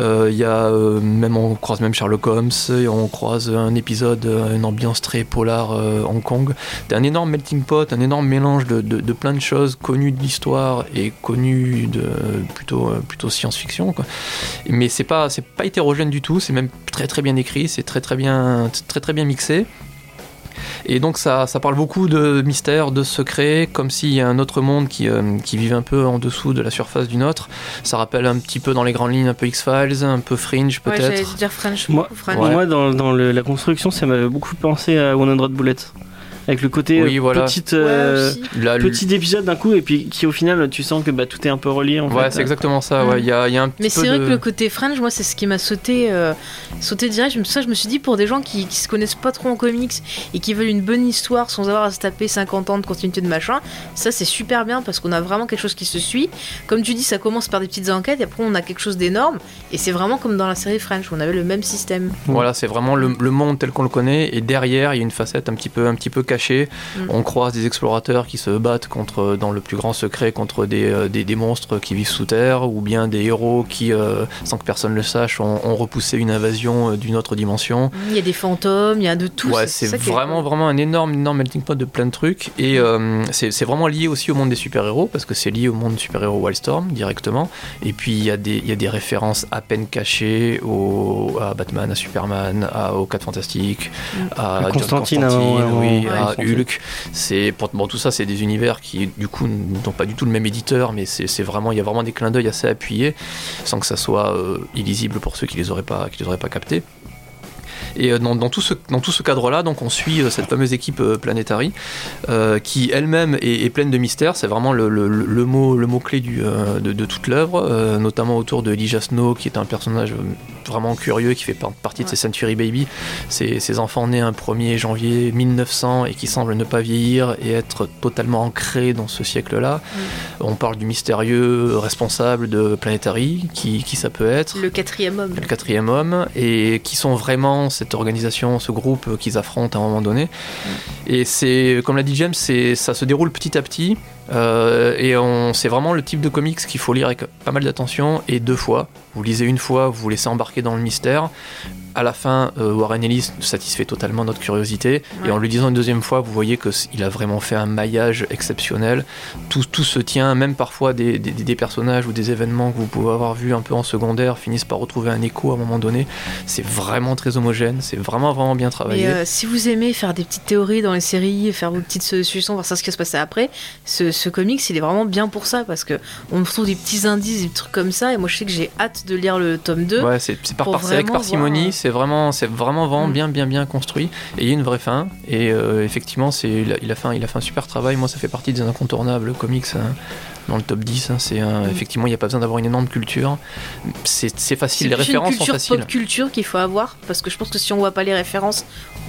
Euh, il y a même on croise même Sherlock Holmes, et on croise un épisode, une ambiance très polar euh, Hong Kong. C'est un énorme melting pot, un énorme mélange de, de, de plein de choses connues de l'histoire et connues de plutôt euh, plutôt science-fiction. Mais c'est pas c'est pas hétérogène du tout. C'est même très très bien écrit. C'est très très bien très très bien mixé. Et donc ça, ça parle beaucoup de mystères, de secrets, comme s'il y a un autre monde qui, euh, qui vivait un peu en dessous de la surface du nôtre. Ça rappelle un petit peu dans les grandes lignes un peu X-Files, un peu Fringe Ouais, peut-être. dire French. Moi, French. Ouais. moi dans, dans le- la construction, ça m'avait beaucoup pensé à 100 Bullets. Avec le côté Oui, euh, voilà. petite, euh, Ouais, petit épisode d'un coup, et puis qui au final, tu sens que bah, tout est un peu relié. En ouais, c'est exactement ça. ouais. Il y, a, il y a un petit Mais c'est vrai de- que le côté French, moi, c'est ce qui m'a sauté, euh, sauté direct. Je me, ça, je me suis dit, pour des gens qui, qui se connaissent pas trop en comics et qui veulent une bonne histoire sans avoir à se taper 50 ans de continuité de machin, ça, c'est super bien parce qu'on a vraiment quelque chose qui se suit. Comme tu dis, ça commence par des petites enquêtes et après, on a quelque chose d'énorme. Et c'est vraiment comme dans la série French, on avait le même système. Voilà, c'est vraiment le, le monde tel qu'on le connaît, et derrière, il y a une facette un petit peu, un petit peu cachée. Mm. On croise des explorateurs qui se battent contre, dans le plus grand secret contre des, euh, des, des monstres qui vivent sous terre, ou bien des héros qui, euh, sans que personne le sache, ont, ont repoussé une invasion euh, d'une autre dimension. Il y a des fantômes, il y a de tout. Ouais, c'est est vraiment, vraiment un énorme, énorme melting pot de plein de trucs. Et euh, c'est c'est vraiment lié aussi au monde des super-héros, parce que c'est lié au monde super-héros Wildstorm directement. Et puis il y, a des- il y a des références à peine cachées au, à Batman, à Superman, à, aux 4 Fantastiques, à À John Constantine, ouais, ouais. Sont Hulk. C'est pour bon, tout ça, c'est des univers qui du coup n'ont pas du tout le même éditeur, mais c'est c'est vraiment il y a vraiment des clins d'œil assez appuyés, sans que ça soit euh, illisible pour ceux qui les auraient pas qui les auraient pas captés. Et euh, dans, dans tout ce, dans tout ce cadre-là, donc on suit euh, cette fameuse équipe euh, Planetary, euh, qui elle-même est, est pleine de mystères. C'est vraiment le, le- le mot, le mot clé du, euh, de, de toute l'œuvre, euh, notamment autour de Elijah Snow, qui est un personnage vraiment curieux, qui fait par- partie de ces Century Baby. Ces, ces enfants nés un 1er janvier 1900 et qui semblent ne pas vieillir et être totalement ancrés dans ce siècle-là. On parle du mystérieux responsable de Planetary, qui, qui ça peut être Le quatrième homme. le quatrième homme, et qui sont vraiment cette organisation, ce groupe qu'ils affrontent à un moment donné. Et c'est, comme l'a dit James, c'est, ça se déroule petit à petit, euh, et on, c'est vraiment le type de comics qu'il faut lire avec pas mal d'attention, et deux fois. Vous lisez une fois, vous vous laissez embarquer dans le mystère. À la fin, euh, Warren Ellis satisfait totalement notre curiosité, et en le lisant une deuxième fois, vous voyez qu'il a vraiment fait un maillage exceptionnel. Tout, tout se tient, même parfois des, des- des personnages ou des événements que vous pouvez avoir vus un peu en secondaire finissent par retrouver un écho à un moment donné. C'est vraiment très homogène, c'est vraiment vraiment bien travaillé. Mais euh, si vous aimez faire des petites théories dans les séries, faire vos petites solutions, voir ça ce qui va se passer après, ce, ce comics il est vraiment bien pour ça parce que on trouve des petits indices, des trucs comme ça. Et moi je sais que j'ai hâte de lire le tome 2. Ouais, c'est par, par- parcimonie, euh, c'est vraiment, c'est vraiment, vraiment Mm. bien, bien, bien construit. Et il y a une vraie fin. Et euh, effectivement, c'est, il, a, il a fait, un- il a fait un super travail. Moi, ça fait partie des incontournables comics hein, dans le top 10. hein. C'est un- Mm. effectivement, il n'y a pas besoin d'avoir une énorme culture. C'est, facile, les une références sont culture faciles. culture qu'il faut avoir parce que je pense que si on voit pas les références,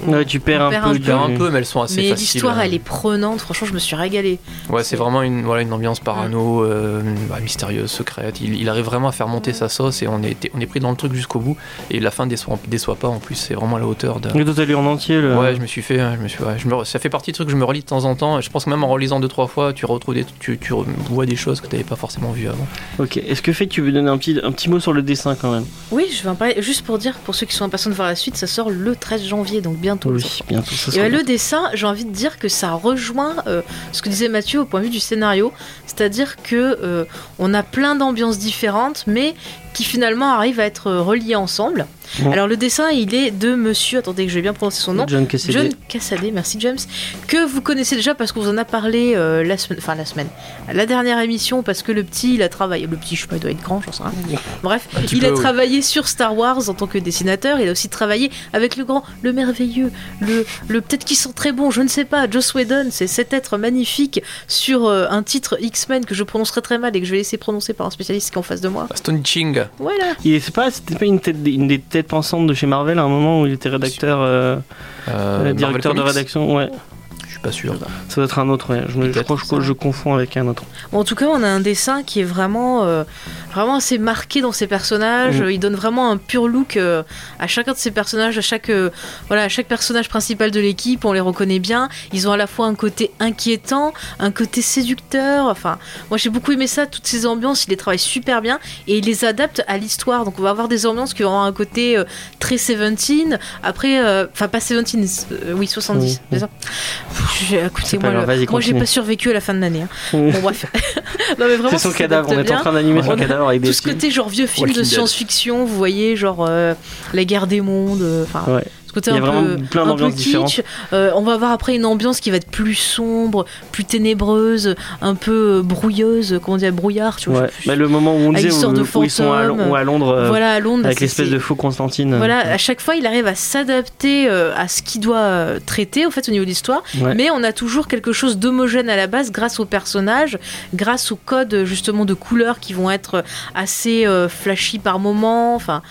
Ouais, tu perds on un perd peu. un du- peu. Un peu, mais elles sont assez mais faciles. l'histoire hein. elle est prenante. Franchement, je me suis régalée. Ouais, c'est vraiment une, voilà, une ambiance parano, euh, bah, mystérieuse, secrète. Il, il arrive vraiment à faire monter sa sauce et on est, on est pris dans le truc jusqu'au bout. Et la fin déçoit, déçoit pas en plus, c'est vraiment à la hauteur d'un. Et toi, t'as lu en entier le. Ouais, je me suis fait, hein, je me suis, ouais, je me- ça fait partie de trucs que je me relis de temps en temps. Je pense que même en relisant deux trois fois, tu retrouves des, tu, tu vois des choses que tu n'avais pas forcément vues avant. Ok. Est-ce que fait tu veux donner un petit, un petit mot sur le dessin quand même? Oui, je vais en parler juste pour dire pour ceux qui sont impatients de voir la suite, ça sort le 13 janvier donc bientôt. Oui, je crois. bientôt. Ça Et bah, bien. le dessin, j'ai envie de dire que ça rejoint euh, ce que disait Mathieu au point de vue du scénario, c'est-à-dire que euh, on a plein d'ambiances différentes, mais qui finalement arrivent à être reliées ensemble. Alors le dessin, il est de Monsieur, attendez que je vais bien prononcer son nom, John Cassidy. John Cassaday, merci James, que vous connaissez déjà parce qu'on vous en a parlé euh, la semaine, enfin la semaine, la dernière émission parce que le petit, il a travaillé, le petit, je sais pas, il doit être grand, j'en sais rien. Bref, il peu, a oui. travaillé sur Star Wars en tant que dessinateur, il a aussi travaillé avec le grand, le merveilleux, le, le peut-être qui sent très bon, je ne sais pas, Joss Whedon, c'est cet être magnifique sur euh, un titre X-Men que je prononcerai très mal et que je vais laisser prononcer par un spécialiste qui est en face de moi. Astonishing. Voilà. Il est- c'est pas, c'était pas une, tête, une des têtes pensantes de chez Marvel à un moment où il était rédacteur, euh, Euh, euh, directeur de rédaction. Ouais, pas sûr. ça doit être un autre. Ouais. Je, me, je crois que je, je confonds avec un autre. Bon, en tout cas, on a un dessin qui est vraiment, euh, vraiment assez marqué dans ses personnages. Mm. Il donne vraiment un pur look euh, à chacun de ses personnages, à chaque, euh, voilà, à chaque personnage principal de l'équipe. On les reconnaît bien. Ils ont à la fois un côté inquiétant, un côté séducteur. Enfin, moi j'ai beaucoup aimé ça. Toutes ces ambiances, il les travaille super bien et il les adapte à l'histoire. Donc on va avoir des ambiances qui auront un côté euh, très 17. Après, euh, enfin pas 17, euh, oui 70. Oui. c'est ça. J'ai- Écoutez, moi, le- j'ai pas survécu à la fin de l'année. hein. Bon bref. non mais vraiment. C'est son cadavre, on est en train d'animer son cadavre avec des Tout ce côté genre vieux film de science-fiction, vous voyez, genre euh, la guerre des mondes, euh, enfin Ouais. Ce côté Il y un a vraiment peu, plein un d'ambiances différentes. Euh, on va avoir après une ambiance qui va être plus sombre, plus ténébreuse, un peu euh, brouilleuse, comment dire, brouillard, tu vois. Ouais. je- Bah, le moment où on disait où, de où ils sont à, Londres euh, voilà, à Londres. avec l'espèce de faux Constantine. Voilà, à chaque fois, il arrive à s'adapter à ce qu'il doit traiter, au fait, au niveau de l'histoire. Ouais. Mais on a toujours quelque chose d'homogène à la base grâce aux personnages, grâce aux codes justement de couleurs qui vont être assez flashy par moment. Enfin,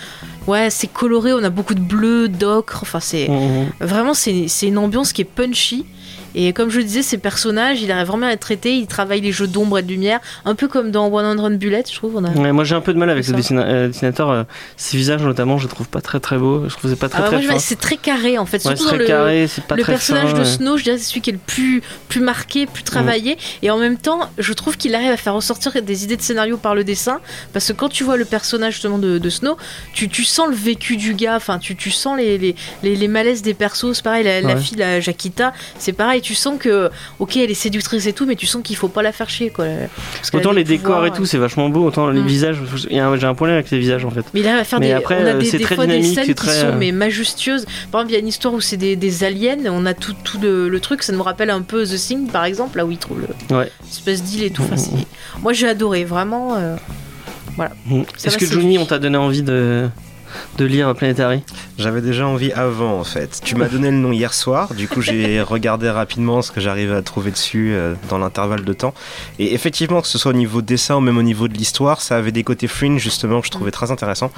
ouais, c'est coloré, on a beaucoup de bleu, d'ocre. Enfin, c'est Mhm. vraiment c'est c'est une ambiance qui est punchy. Et comme je le disais, ces personnages, il arrive vraiment à être traité. Il travaille les jeux d'ombre et de lumière, un peu comme dans One Hundred Bullet, je trouve. On a... Ouais, moi j'ai un peu de mal avec ce dessina- euh, dessinateur. euh, ses visages notamment, je les trouve pas très très beaux. Je trouve c'est pas très Ah très c'est très carré en fait, Ouais, surtout dans le, carré, c'est pas le très personnage fin, de. Snow, je dirais, c'est celui qui est le plus, plus marqué, plus travaillé. Et en même temps, je trouve qu'il arrive à faire ressortir des idées de scénario par le dessin. Parce que quand tu vois le personnage justement de, de Snow, tu, tu sens le vécu du gars, enfin, tu, tu sens les, les, les, les malaises des persos. C'est pareil, la, fille, la Jaquita, c'est pareil. Tu sens que, ok, elle est séductrice et tout, mais tu sens qu'il faut pas la faire chier, quoi. Parce Autant les décors et tout, c'est vachement beau, autant les Mm. visages. J'ai un problème avec les visages en fait. Mais là, faire Mais des, après, on a euh, des, très fois des scènes qui sont euh, mais majestueuses. Par exemple, il y a une histoire où c'est des, des aliens. On a tout, tout le, le truc. Ça nous rappelle un peu The Thing, par exemple, là où ils trouvent le Ouais. espèce d'île et tout. Enfin, c'est- Moi, j'ai adoré, vraiment. euh, Mm. Ça Est-ce que Johnny, on t'a donné envie de, de lire Planetary? J'avais déjà envie avant en fait. Tu m'as donné le nom hier soir, du coup j'ai regardé rapidement ce que j'arrivais à trouver dessus euh, dans l'intervalle de temps. Et effectivement, que ce soit au niveau dessin ou même au niveau de l'histoire, ça avait des côtés fringe justement que je trouvais très intéressants.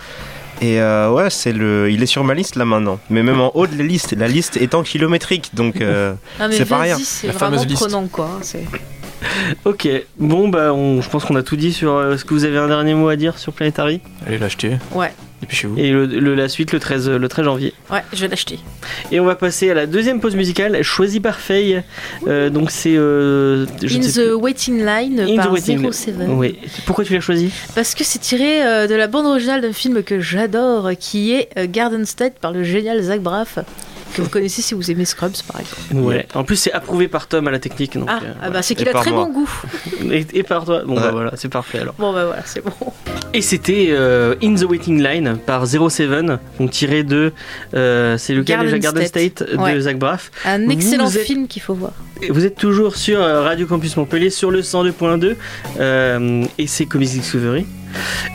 Et euh, ouais, c'est le, il est sur ma liste là maintenant. Mais même en haut de la liste, la liste étant kilométrique, donc euh, Ah, C'est pas rien. c'est La vraiment fameuse liste. prenant, quoi. Ok, bon bah on, je pense qu'on a tout dit sur. Est-ce que vous avez un dernier mot à dire sur Planetary? Allez l'acheter. Ouais. Et puis chez vous. Et le, le- la suite le 13, le 13 janvier. Ouais, je vais l'acheter. Et on va passer à la deuxième pause musicale, choisie par Faye. Euh, donc c'est. euh, In the. Waiting Line In the par Waiting- 07. Oui. Pourquoi tu l'as choisi? Parce que c'est tiré euh, de la bande originale d'un film que j'adore, qui est Garden State par le génial Zach Braff, que vous connaissez si vous aimez Scrubs par exemple. Ouais. En plus c'est approuvé par Tom à la technique. Donc, Ah, euh, ah bah c'est qu'il a très moi. bon goût. et, et par toi. Bon bah voilà, c'est parfait alors. Bon bah voilà, c'est bon. Et c'était euh, In the Waiting Line par 07, donc tiré de. euh, c'est lequel Garden déjà? Garden State. State, de Ouais. Zach Braff. Un excellent êtes- film qu'il faut voir. Vous êtes toujours sur Radio Campus Montpellier sur le 102.2 euh, et c'est Comics Discovery.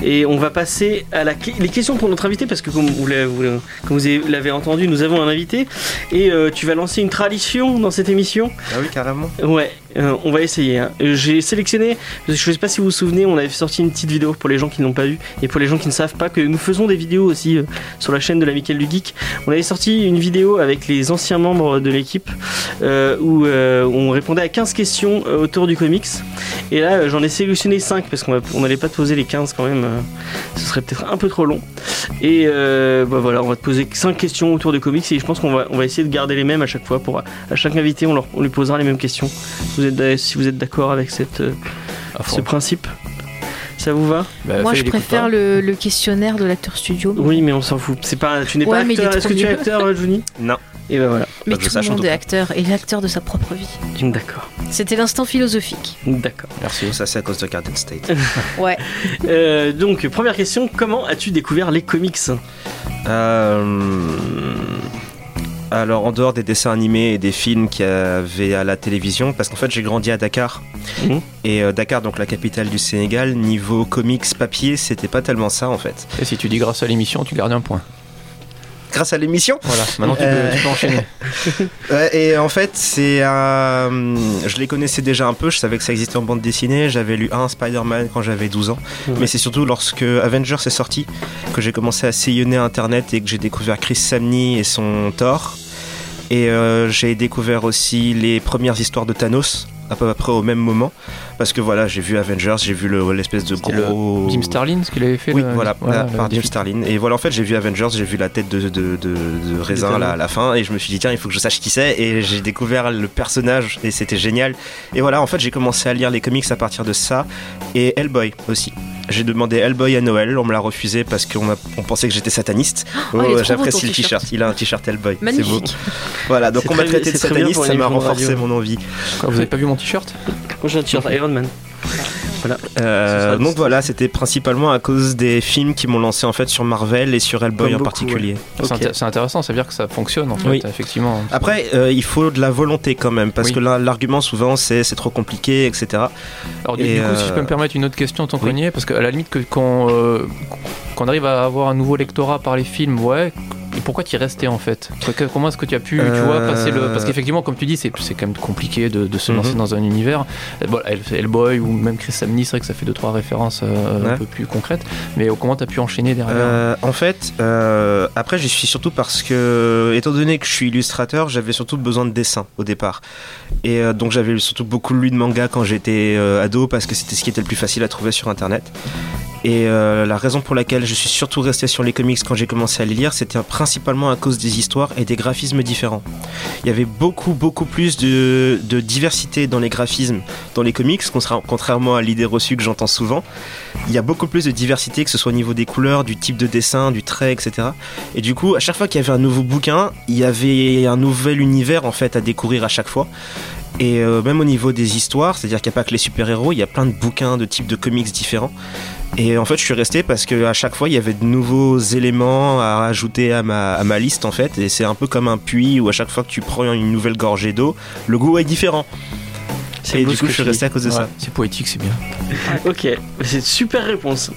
Et on va passer à la, les questions pour notre invité parce que comme vous l'avez, entendu, nous avons un invité et euh, tu vas lancer une tradition dans cette émission. ah oui carrément. Ouais, euh, on va essayer. hein. Euh, J'ai sélectionné, je sais pas si vous vous souvenez, on avait sorti une petite vidéo pour les gens qui ne l'ont pas vu et pour les gens qui ne savent pas que nous faisons des vidéos aussi euh, sur la chaîne de la Michael du Geek. On avait sorti une vidéo avec les anciens membres de l'équipe où on répondait à 15 questions autour du comics. Et là, j'en ai sélectionné 5 parce qu'on n'allait pas te poser les 15 quand même, ce serait peut-être un peu trop long. Et bah voilà, on va te poser 5 questions autour de comics et je pense qu'on va, essayer de garder les mêmes à chaque fois. Pour, à chaque invité, on lui posera les mêmes questions. Vous êtes, d'a- si vous êtes d'accord avec cette, euh, ce principe Ça vous va? Bah, Moi je préfère le, le questionnaire de l'acteur studio. Oui, mais on s'en fout. C'est pas, tu n'es Ouais, pas acteur. Est-ce que tu es acteur, euh, Johnny? Non. Et ben voilà. Mais je tout le monde est acteur et l'acteur de sa propre vie. D'accord. C'était l'instant philosophique. D'accord. Merci. Ça c'est à cause de Garden State. Ouais. Euh, donc, première question comment as-tu découvert les comics? Euh, Alors, en dehors des dessins animés et des films qu'il y avait à la télévision, parce qu'en fait, j'ai grandi à Dakar. Mhm. Et euh, Dakar, donc la capitale du Sénégal, niveau comics papier, c'était pas tellement ça en fait. Et si tu dis grâce à l'émission, tu gardes un point. Grâce à l'émission Voilà, maintenant tu, Euh, peux, tu peux enchaîner. Ouais, et en fait, c'est un. Je les connaissais déjà un peu, je savais que ça existait en bande dessinée. J'avais lu un Spider-Man quand j'avais 12 ans. Mais c'est surtout lorsque Avengers est sorti que j'ai commencé à sillonner internet et que j'ai découvert Chris Samney et son Thor. Et euh, j'ai découvert aussi les premières histoires de Thanos à peu près au même moment. Parce que voilà, j'ai vu Avengers, j'ai vu le- l'espèce de C'était le gros. Jim Starlin, ce qu'il avait fait. Oui, le- voilà, voilà, par Jim Starlin. Et voilà, en fait, j'ai vu Avengers, j'ai vu la tête de, de, de, de raisin là, à la fin, et je me suis dit, tiens, il faut que je sache qui c'est, et j'ai découvert le personnage, et c'était génial. Et voilà, en fait, j'ai commencé à lire les comics à partir de ça, et Hellboy aussi. J'ai demandé Hellboy à Noël, on me l'a refusé parce qu'on on pensait que j'étais sataniste. Oh, beau, J'apprécie le t-shirt, il a un t-shirt Hellboy. C'est beau. Voilà, donc on m'a traité de sataniste, ça m'a renforcé mon envie. Quoi, vous avez pas vu mon t-shirt? T-shirt Iron Man. Euh, donc voilà, c'était principalement à cause des films qui m'ont lancé en fait sur Marvel et sur Hellboy en particulier. C'est intéressant, ça veut dire que ça fonctionne en fait, Oui. effectivement. Après, euh, il faut de la volonté quand même, parce Oui. que l'argument souvent c'est c'est trop compliqué, etc. Alors du, Et, du coup, si je euh, peux me permettre une autre question tant qu'on oui. est, parce qu'à la limite que euh, qu'on arrive à avoir un nouveau lectorat par les films, ouais. Pourquoi t'y restais en fait Comment est-ce que tu as pu, tu vois, Euh, passer le... Parce qu'effectivement, comme tu dis, c'est c'est quand même compliqué de, de se Mhm. lancer dans un univers. Euh, Bon, Hell- Hellboy ou même Chris Samney, c'est vrai que ça fait deux trois références euh, un peu plus concrètes. Mais comment t'as pu enchaîner derrière Euh, en fait, après j'y suis surtout parce que, étant donné que je suis illustrateur, j'avais surtout besoin de dessin au départ. Et donc j'avais surtout beaucoup lu de manga quand j'étais ado, parce que c'était ce qui était le plus facile à trouver sur Internet. Et euh, la raison pour laquelle je suis surtout resté sur les comics quand j'ai commencé à les lire, c'était principalement à cause des histoires et des graphismes différents. Il y avait beaucoup, beaucoup plus de, diversité dans les graphismes dans les comics, contra- contrairement à l'idée reçue que j'entends souvent. Il y a beaucoup plus de diversité, que ce soit au niveau des couleurs, du type de dessin, du trait, etc. Et du coup, à chaque fois qu'il y avait un nouveau bouquin, il y avait un nouvel univers en fait à découvrir à chaque fois. Et euh, même au niveau des histoires, c'est-à-dire qu'il n'y a pas que les super-héros, il y a plein de bouquins de types de comics différents. Et en fait, je suis resté parce que à chaque fois, il y avait de nouveaux éléments à ajouter à ma, à ma liste en fait. Et c'est un peu comme un puits où à chaque fois que tu prends une nouvelle gorgée d'eau, le goût est différent. C'est Et du coup, que je suis resté à cause de Ouais, ça. C'est poétique, c'est bien. Ok, c'est une super réponse.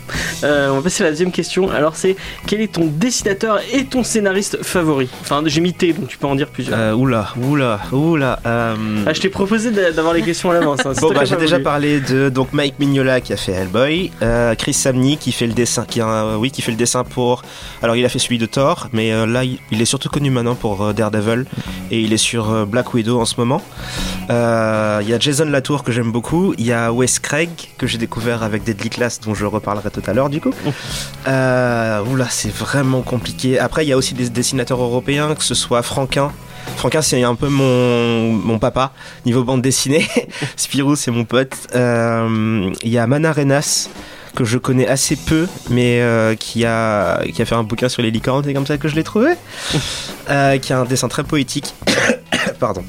Euh, on va passer à la deuxième question. Alors c'est quel est ton dessinateur et ton scénariste favori? Enfin j'ai mis T, donc tu peux en dire plusieurs. Euh, oula, oula, oula. euh, Ah, je t'ai proposé d'a- d'avoir les questions à l'avance. hein, Bon bah j'ai déjà parlé de donc Mike Mignola qui a fait Hellboy, euh, Chris Samney qui fait le dessin, qui a, un- oui qui fait le dessin pour. Alors il a fait celui de Thor, mais euh, là il, est surtout connu maintenant pour euh, Daredevil et il est sur euh, Black Widow en ce moment. Euh, Il y a Jason Latour que j'aime beaucoup, il y a Wes Craig que j'ai découvert avec Deadly Class dont je reparlerai tout à l'heure du coup. Euh, oula c'est vraiment compliqué. Après il y a aussi des dessinateurs européens que ce soit Franquin. Franquin, c'est un peu mon, mon papa niveau bande dessinée. Spirou, c'est mon pote. Euh, Il y a Mana Renas que je connais assez peu, mais euh, qui, a, qui a fait un bouquin sur les licornes, c'est comme ça que je l'ai trouvé. Euh, qui a un dessin très poétique. Pardon.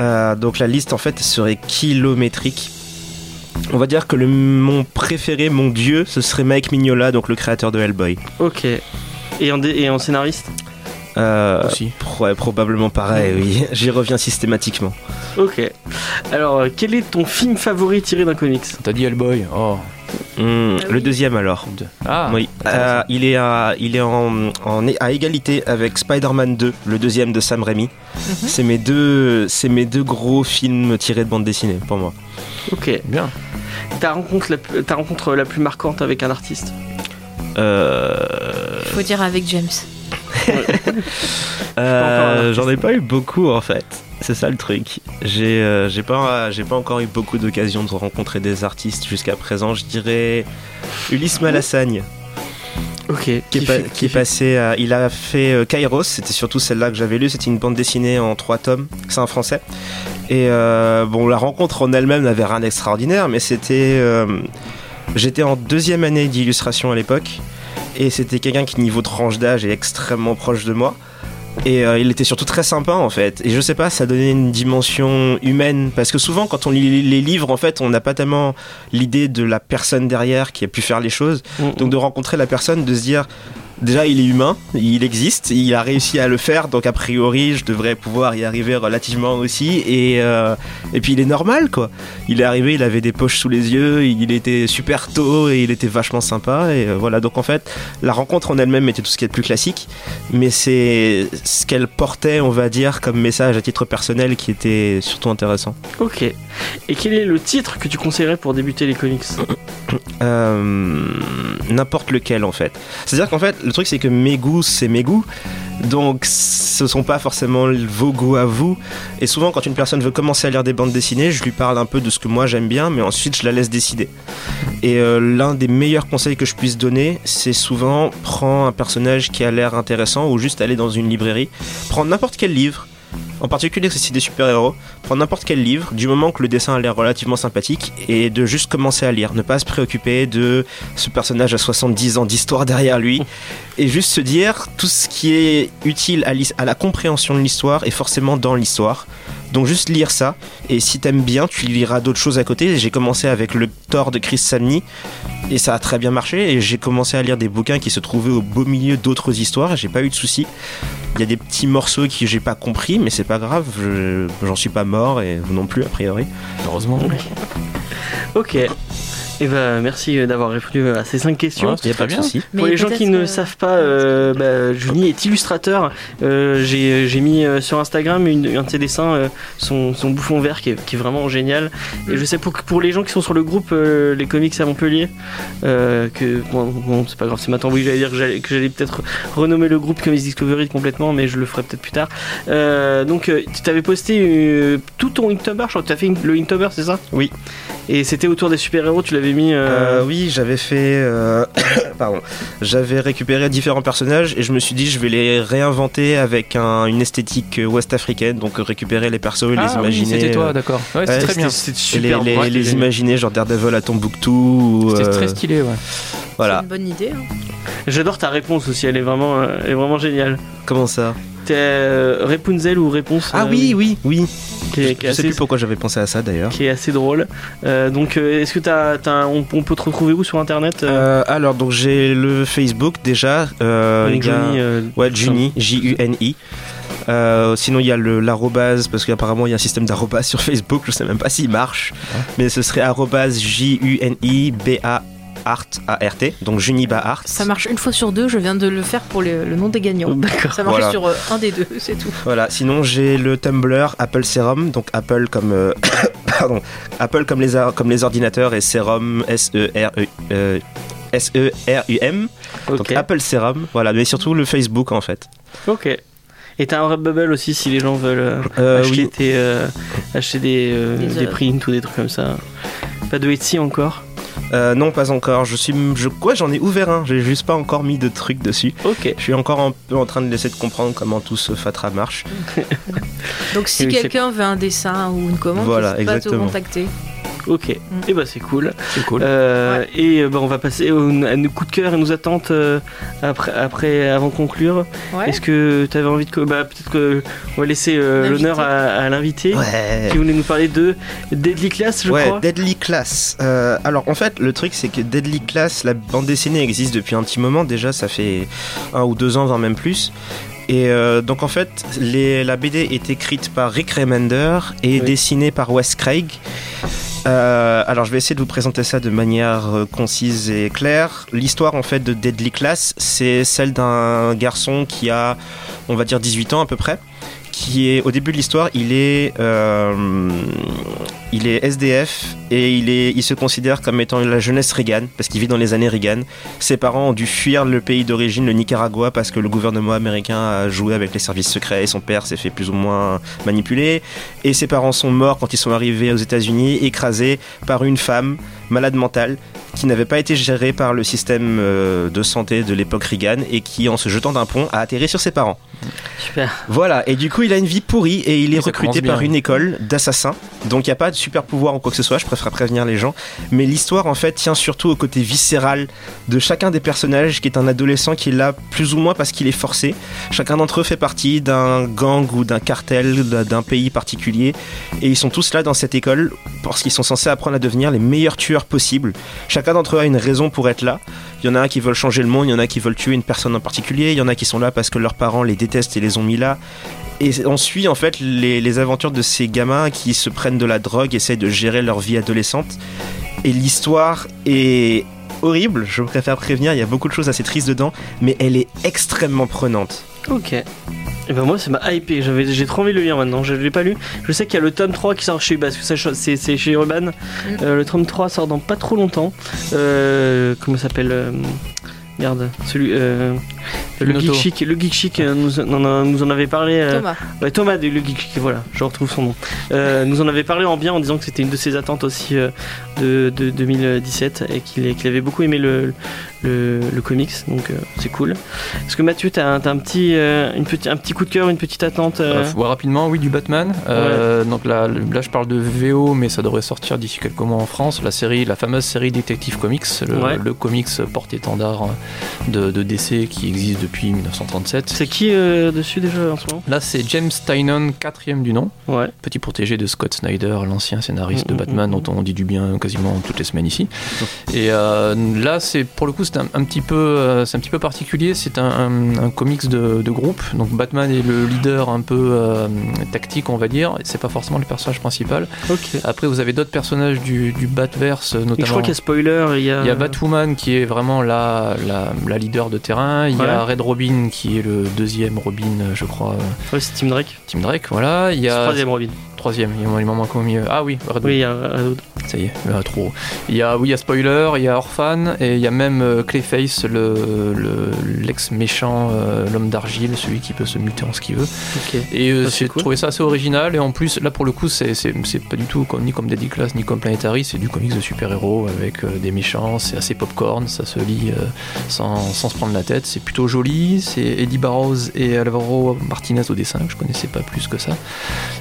Euh, donc la liste en fait serait kilométrique. On va dire que le, mon préféré, mon dieu, ce serait Mike Mignola, donc le créateur de Hellboy. Ok. Et en, dé- et en scénariste? Euh, Aussi. ouais, probablement pareil, oui. J'y reviens systématiquement. Ok. Alors euh, quel est ton film favori tiré d'un comics? T'as dit Hellboy Oh. Hmm, le deuxième alors. Ah, oui, Euh, il est, à, il est en, en- à égalité avec Spider-Man 2, le deuxième de Sam Raimi. C'est mes deux, c'est mes deux gros films tirés de bande dessinée pour moi. Ok. bien. Ta rencontre, la, plus- ta rencontre la plus marquante avec un artiste Euh, Faut dire avec James. euh, J'en ai pas eu beaucoup en fait. C'est ça le truc. J'ai euh, j'ai pas, encore eu beaucoup d'occasions de rencontrer des artistes jusqu'à présent. Je dirais Ulysse Malassagne. Ok. qui est, pas- qui est passé à- il a fait euh, Kairos c'était surtout celle-là que j'avais lue c'était une bande dessinée en trois tomes c'est un français et euh, bon la rencontre en elle-même n'avait rien d'extraordinaire mais c'était j'étais en deuxième année d'illustration à l'époque et c'était quelqu'un qui niveau tranche d'âge est extrêmement proche de moi et euh, il était surtout très sympa en fait. Et je sais pas ça donnait une dimension humaine. Parce que souvent quand on lit les livres en fait on n'a pas tellement l'idée de la personne derrière qui a pu faire les choses. Mm. donc de rencontrer la personne, de se dire déjà il est humain, il existe, il a réussi à le faire, donc a priori je devrais pouvoir y arriver relativement aussi. Et, euh, et puis il est normal quoi. Il est arrivé, il avait des poches sous les yeux, il était super tôt et il était vachement sympa. Et euh, voilà, donc en fait la rencontre en elle-même était tout ce qui est de plus classique, mais c'est ce qu'elle portait, on va dire, comme message à titre personnel qui était surtout intéressant. Ok. Et quel est le titre que tu conseillerais pour débuter les comics? Euh, n'importe lequel en fait. C'est-à-dire qu'en fait, le truc c'est que mes goûts, c'est mes goûts. Donc ce sont pas forcément vos goûts à vous. Et souvent quand une personne veut commencer à lire des bandes dessinées, je lui parle un peu de ce que moi j'aime bien, mais ensuite je la laisse décider. Et euh, l'un des meilleurs conseils que je puisse donner, c'est souvent prends un personnage qui a l'air intéressant ou juste aller dans une librairie, prendre n'importe quel livre. En particulier c'est des super-héros, prendre n'importe quel livre, du moment que le dessin a l'air relativement sympathique, et de juste commencer à lire. Ne pas se préoccuper de ce personnage à 70 ans d'histoire derrière lui, et juste se dire tout ce qui est utile à, à la compréhension de l'histoire est forcément dans l'histoire. Donc juste lire ça, et si t'aimes bien, tu liras d'autres choses à côté. J'ai commencé avec le Thor de Chris Samney, et ça a très bien marché, et j'ai commencé à lire des bouquins qui se trouvaient au beau milieu d'autres histoires, et j'ai pas eu de soucis. Il y a des petits morceaux que j'ai pas compris, mais c'est pas grave, je- j'en suis pas mort, et vous non plus a priori. Heureusement. Ok. Et ben merci d'avoir répondu à ces cinq questions. Ouais, Il a pas de bien. soucis. Pour les gens qui ne euh, savent pas, euh, bah, Juni est illustrateur. Euh, J'ai j'ai mis euh, sur Instagram une- un de ses dessins, euh, son, son bouffon vert qui est, qui est vraiment génial. Et je sais pour, pour les gens qui sont sur le groupe euh, Les Comics à Montpellier, euh, que bon, bon, c'est pas grave, c'est maintenant oui j'allais dire que j'allais- que j'allais peut-être renommer le groupe Comics Discovery complètement, mais je le ferai peut-être plus tard. Euh, donc euh, tu t'avais posté euh, tout ton Inktober, je crois que tu as fait le Inktober, c'est ça? Oui. Et c'était autour des super-héros, tu l'avais avais mis. euh, Euh, oui, j'avais fait. euh, Pardon. J'avais récupéré différents personnages et je me suis dit, je vais les réinventer avec un- une esthétique ouest-africaine. Donc, récupérer les persos et Ah les oui, imaginer. c'était toi, d'accord. Ouais, très bien. C'était et les, super. les- les imaginer, genre Daredevil à Tombouctou. Ou, C'était euh, très stylé, ouais. C'est voilà. une bonne idée. hein. J'adore ta réponse aussi, elle est vraiment, euh, elle est vraiment géniale. Comment ça? T'es euh, Rapunzel ou Réponse Ah euh, oui, oui, oui. qui est, qui est Je sais assez, plus pourquoi j'avais pensé à ça d'ailleurs. qui est assez drôle. Euh, donc, est-ce que t'as, t'as un- on, on peut te retrouver où sur internet euh, Euh, alors, donc j'ai le Facebook déjà. Euh, donc a- Johnny, euh, Ouais, Juni, J-U-N-I. Euh, sinon, il y a le l'arrobase, parce qu'apparemment, il y a un système d'arrobase sur Facebook, je sais même pas s'il marche. Mais ce serait arrobase J-U-N-I-B-A. Art, A-R-T, donc Juniba Art. Ça marche une fois sur deux. Je viens de le faire pour le, le nom des gagnants. D'accord. Ça marche Voilà. sur euh, un des deux, c'est tout. Voilà, sinon j'ai le Tumblr Apple Serum, donc Apple comme euh, pardon, Apple comme les comme les ordinateurs et Serum S E R E euh, S E R U M. Donc. Apple Serum, voilà, mais surtout le Facebook en fait. Ok. Et t'as un Redbubble aussi si les gens veulent euh, acheter, oui. tes, euh, acheter des, euh, Des des prints ou des trucs comme ça. Pas de Etsy encore? Euh, non, pas encore. Je suis je quoi, j'en ai ouvert un, j'ai juste pas encore mis de trucs dessus. Ok. Je suis encore un peu en train de laisser de comprendre comment tout ce fatra marche. Donc si quelqu'un veut un dessin ou une commande, Voilà, n'hésite pas à te exactement. contacter. Ok. Et bah c'est cool. C'est cool. Euh, Et euh, bah, on va passer au- à nos coups de cœur et nos attentes euh, après, après, avant de conclure. Ouais. Est-ce que tu avais envie de. Bah, peut-être que on va laisser euh, l'honneur à, à l'invité Ouais. qui voulait nous parler de Deadly Class, je ouais, crois. Deadly Class. Euh, alors en fait, le truc c'est que Deadly Class, la bande dessinée existe depuis un petit moment déjà, ça fait un ou deux ans, voire même plus. Et euh, donc en fait, les- la BD est écrite par Rick Remender et Oui. dessinée par Wes Craig. Euh, alors je vais essayer de vous présenter ça de manière euh, concise et claire. L'histoire en fait de Deadly Class, c'est celle d'un garçon qui a, on va dire 18 ans à peu près, qui est au début de l'histoire, il est, euh, il est SDF et il est, il se considère comme étant la jeunesse Reagan parce qu'il vit dans les années Reagan. Ses parents ont dû fuir le pays d'origine, le Nicaragua, parce que le gouvernement américain a joué avec les services secrets et son père s'est fait plus ou moins manipuler. Et ses parents sont morts quand ils sont arrivés aux États-Unis, écrasés par une femme malade mentale qui n'avait pas été gérée par le système euh, de santé de l'époque Reagan et qui, en se jetant d'un pont, a atterri sur ses parents. Super. Voilà, et du coup, il a une vie pourrie et il est Ça recruté par une école d'assassins. Donc, il n'y a pas de super pouvoir ou quoi que ce soit, je préfère prévenir les gens. Mais l'histoire, en fait, tient surtout au côté viscéral de chacun des personnages qui est un adolescent qui est là plus ou moins parce qu'il est forcé. Chacun d'entre eux fait partie d'un gang ou d'un cartel d'un pays particulier. Et ils sont tous là dans cette école parce qu'ils sont censés apprendre à devenir les meilleurs tueurs possibles. Chacun d'entre eux a une raison pour être là. Il y en a un qui veulent changer le monde, il y en a qui veulent tuer une personne en particulier, il y en a qui sont là parce que leurs parents les détestent et les ont mis là. Et on suit en fait les, les aventures de ces gamins qui se prennent de la drogue, essayent de gérer leur vie adolescente. Et l'histoire est horrible, je préfère prévenir, il y a beaucoup de choses assez tristes dedans, mais elle est extrêmement prenante. Ok. Et ben moi, ça m'a hypé. J'avais, j'ai trop envie de le lire maintenant. Je l'ai pas lu. Je sais qu'il y a le tome 3 qui sort chez parce que ça, c'est, c'est chez Urban. Euh, le tome 3 sort dans pas trop longtemps. Euh, comment ça s'appelle euh, Merde, celui. euh, le. Geek Chic, le Geek Chic euh, nous, nous en avait parlé. euh, Thomas. Ouais, Thomas de Le Geek Chic, voilà, je retrouve son nom. Euh, nous en avait parlé en bien en disant que c'était une de ses attentes aussi euh, de, de 2017 et qu'il qu'il avait beaucoup aimé le, le, le comics, donc euh, c'est cool. Est-ce que Mathieu, t'as un, t'as un, petit, euh, une petit, un petit coup de cœur, une petite attente euh, ouais, rapidement, oui, du Batman. Donc là, là, je parle de VO, mais ça devrait sortir d'ici quelques mois en France. La série, la fameuse série Detective Comics, le, Ouais. le comics porte-étendard de, de DC qui existe depuis 1937. C'est qui dessus déjà en ce moment? Là, c'est James Tynan, quatrième du nom, petit protégé de Scott Snyder, l'ancien scénariste Mm, de mm, Batman, mm, dont on dit du bien quasiment toutes les semaines ici. Et là, c'est pour le coup, c'est un, un petit peu, euh, c'est un petit peu particulier. C'est un, un- un comics de, de groupe. Donc Batman est le leader un peu euh, tactique, on va dire. C'est pas forcément le personnage principal. Après, vous avez d'autres personnages du, du Batverse, Et je notamment. crois qu'il y a spoiler, il y a. Il y a Batwoman qui est vraiment la, la, la leader de terrain. Il y a. Red Robin qui est le deuxième Robin, je crois, euh, Ouais, c'est Tim Drake. Tim Drake. Voilà. Il y a troisième Robin. troisième. Il m'en manque au milieu. Ah oui, Red Oui, il y a un- Ça y est, là, trop. Il y a, oui, il y a Spoiler, il y a Orphan, et il y a même euh, Clayface, le, le- l'ex-méchant, euh, l'homme d'argile, celui qui peut se muter en ce qu'il veut. Et euh, j'ai cool. trouvé ça assez original, et en plus, là pour le coup, c'est, pas du tout comme, ni comme Deadly Class, ni comme Planetary, c'est du comics de super-héros avec euh, des méchants, c'est assez popcorn, ça se lit euh, sans, sans se prendre la tête, c'est plutôt joli, c'est Eddie Barrows et Alvaro Martinez au dessin, que je connaissais pas plus que ça.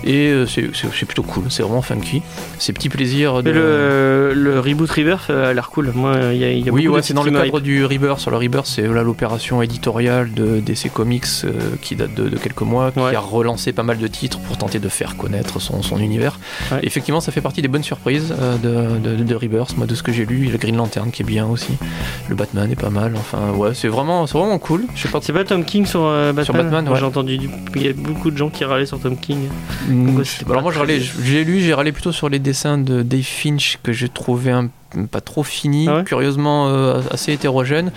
Et c'est plutôt cool, c'est vraiment funky. C'est petit plaisir de. Le, le reboot Rebirth euh, a l'air cool. Moi, il y a, y a oui, ouais, c'est dans le cadre du Rebirth. Le Rebirth, c'est l'opération éditoriale de DC Comics euh, qui date de, de quelques mois, Ouais. qui a relancé pas mal de titres pour tenter de faire connaître son, son univers. Ouais. Effectivement, ça fait partie des bonnes surprises euh, de, de, de Rebirth. Moi, de ce que j'ai lu, il y a le Green Lantern qui est bien aussi. Le Batman est pas mal. Enfin, ouais, c'est vraiment, vraiment cool. Je sais pas. C'est pas Tom King sur euh, Batman? Sur. J'ai entendu, du- il y a beaucoup de gens qui râlaient sur Tom King. Mm, Pourquoi c'était Alors moi, j'ai lu, j'ai râlé plutôt sur les dessins de Dave Que j'ai trouvé un pas trop fini, Ah ouais curieusement euh, assez hétérogène.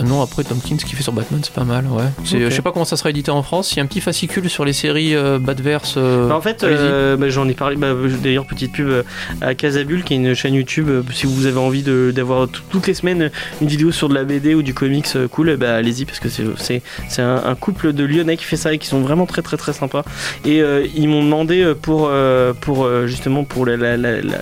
Euh, non, après Tom King, ce qu'il fait sur Batman, c'est pas mal, ouais. Je sais pas comment ça sera édité en France. Il y a un petit fascicule sur les séries euh, Batverse. Bah, en fait, bah, j'en ai parlé. bah, d'ailleurs, petite pub à Casabule, qui est une chaîne YouTube. si vous avez envie d'avoir tout- toutes les semaines une vidéo sur de la BD ou du comics cool, bah, allez-y parce que c'est un, un couple de Lyonnais qui fait ça et qui sont vraiment très très très sympas. Et ils m'ont demandé pour pour justement pour la- la- la- la-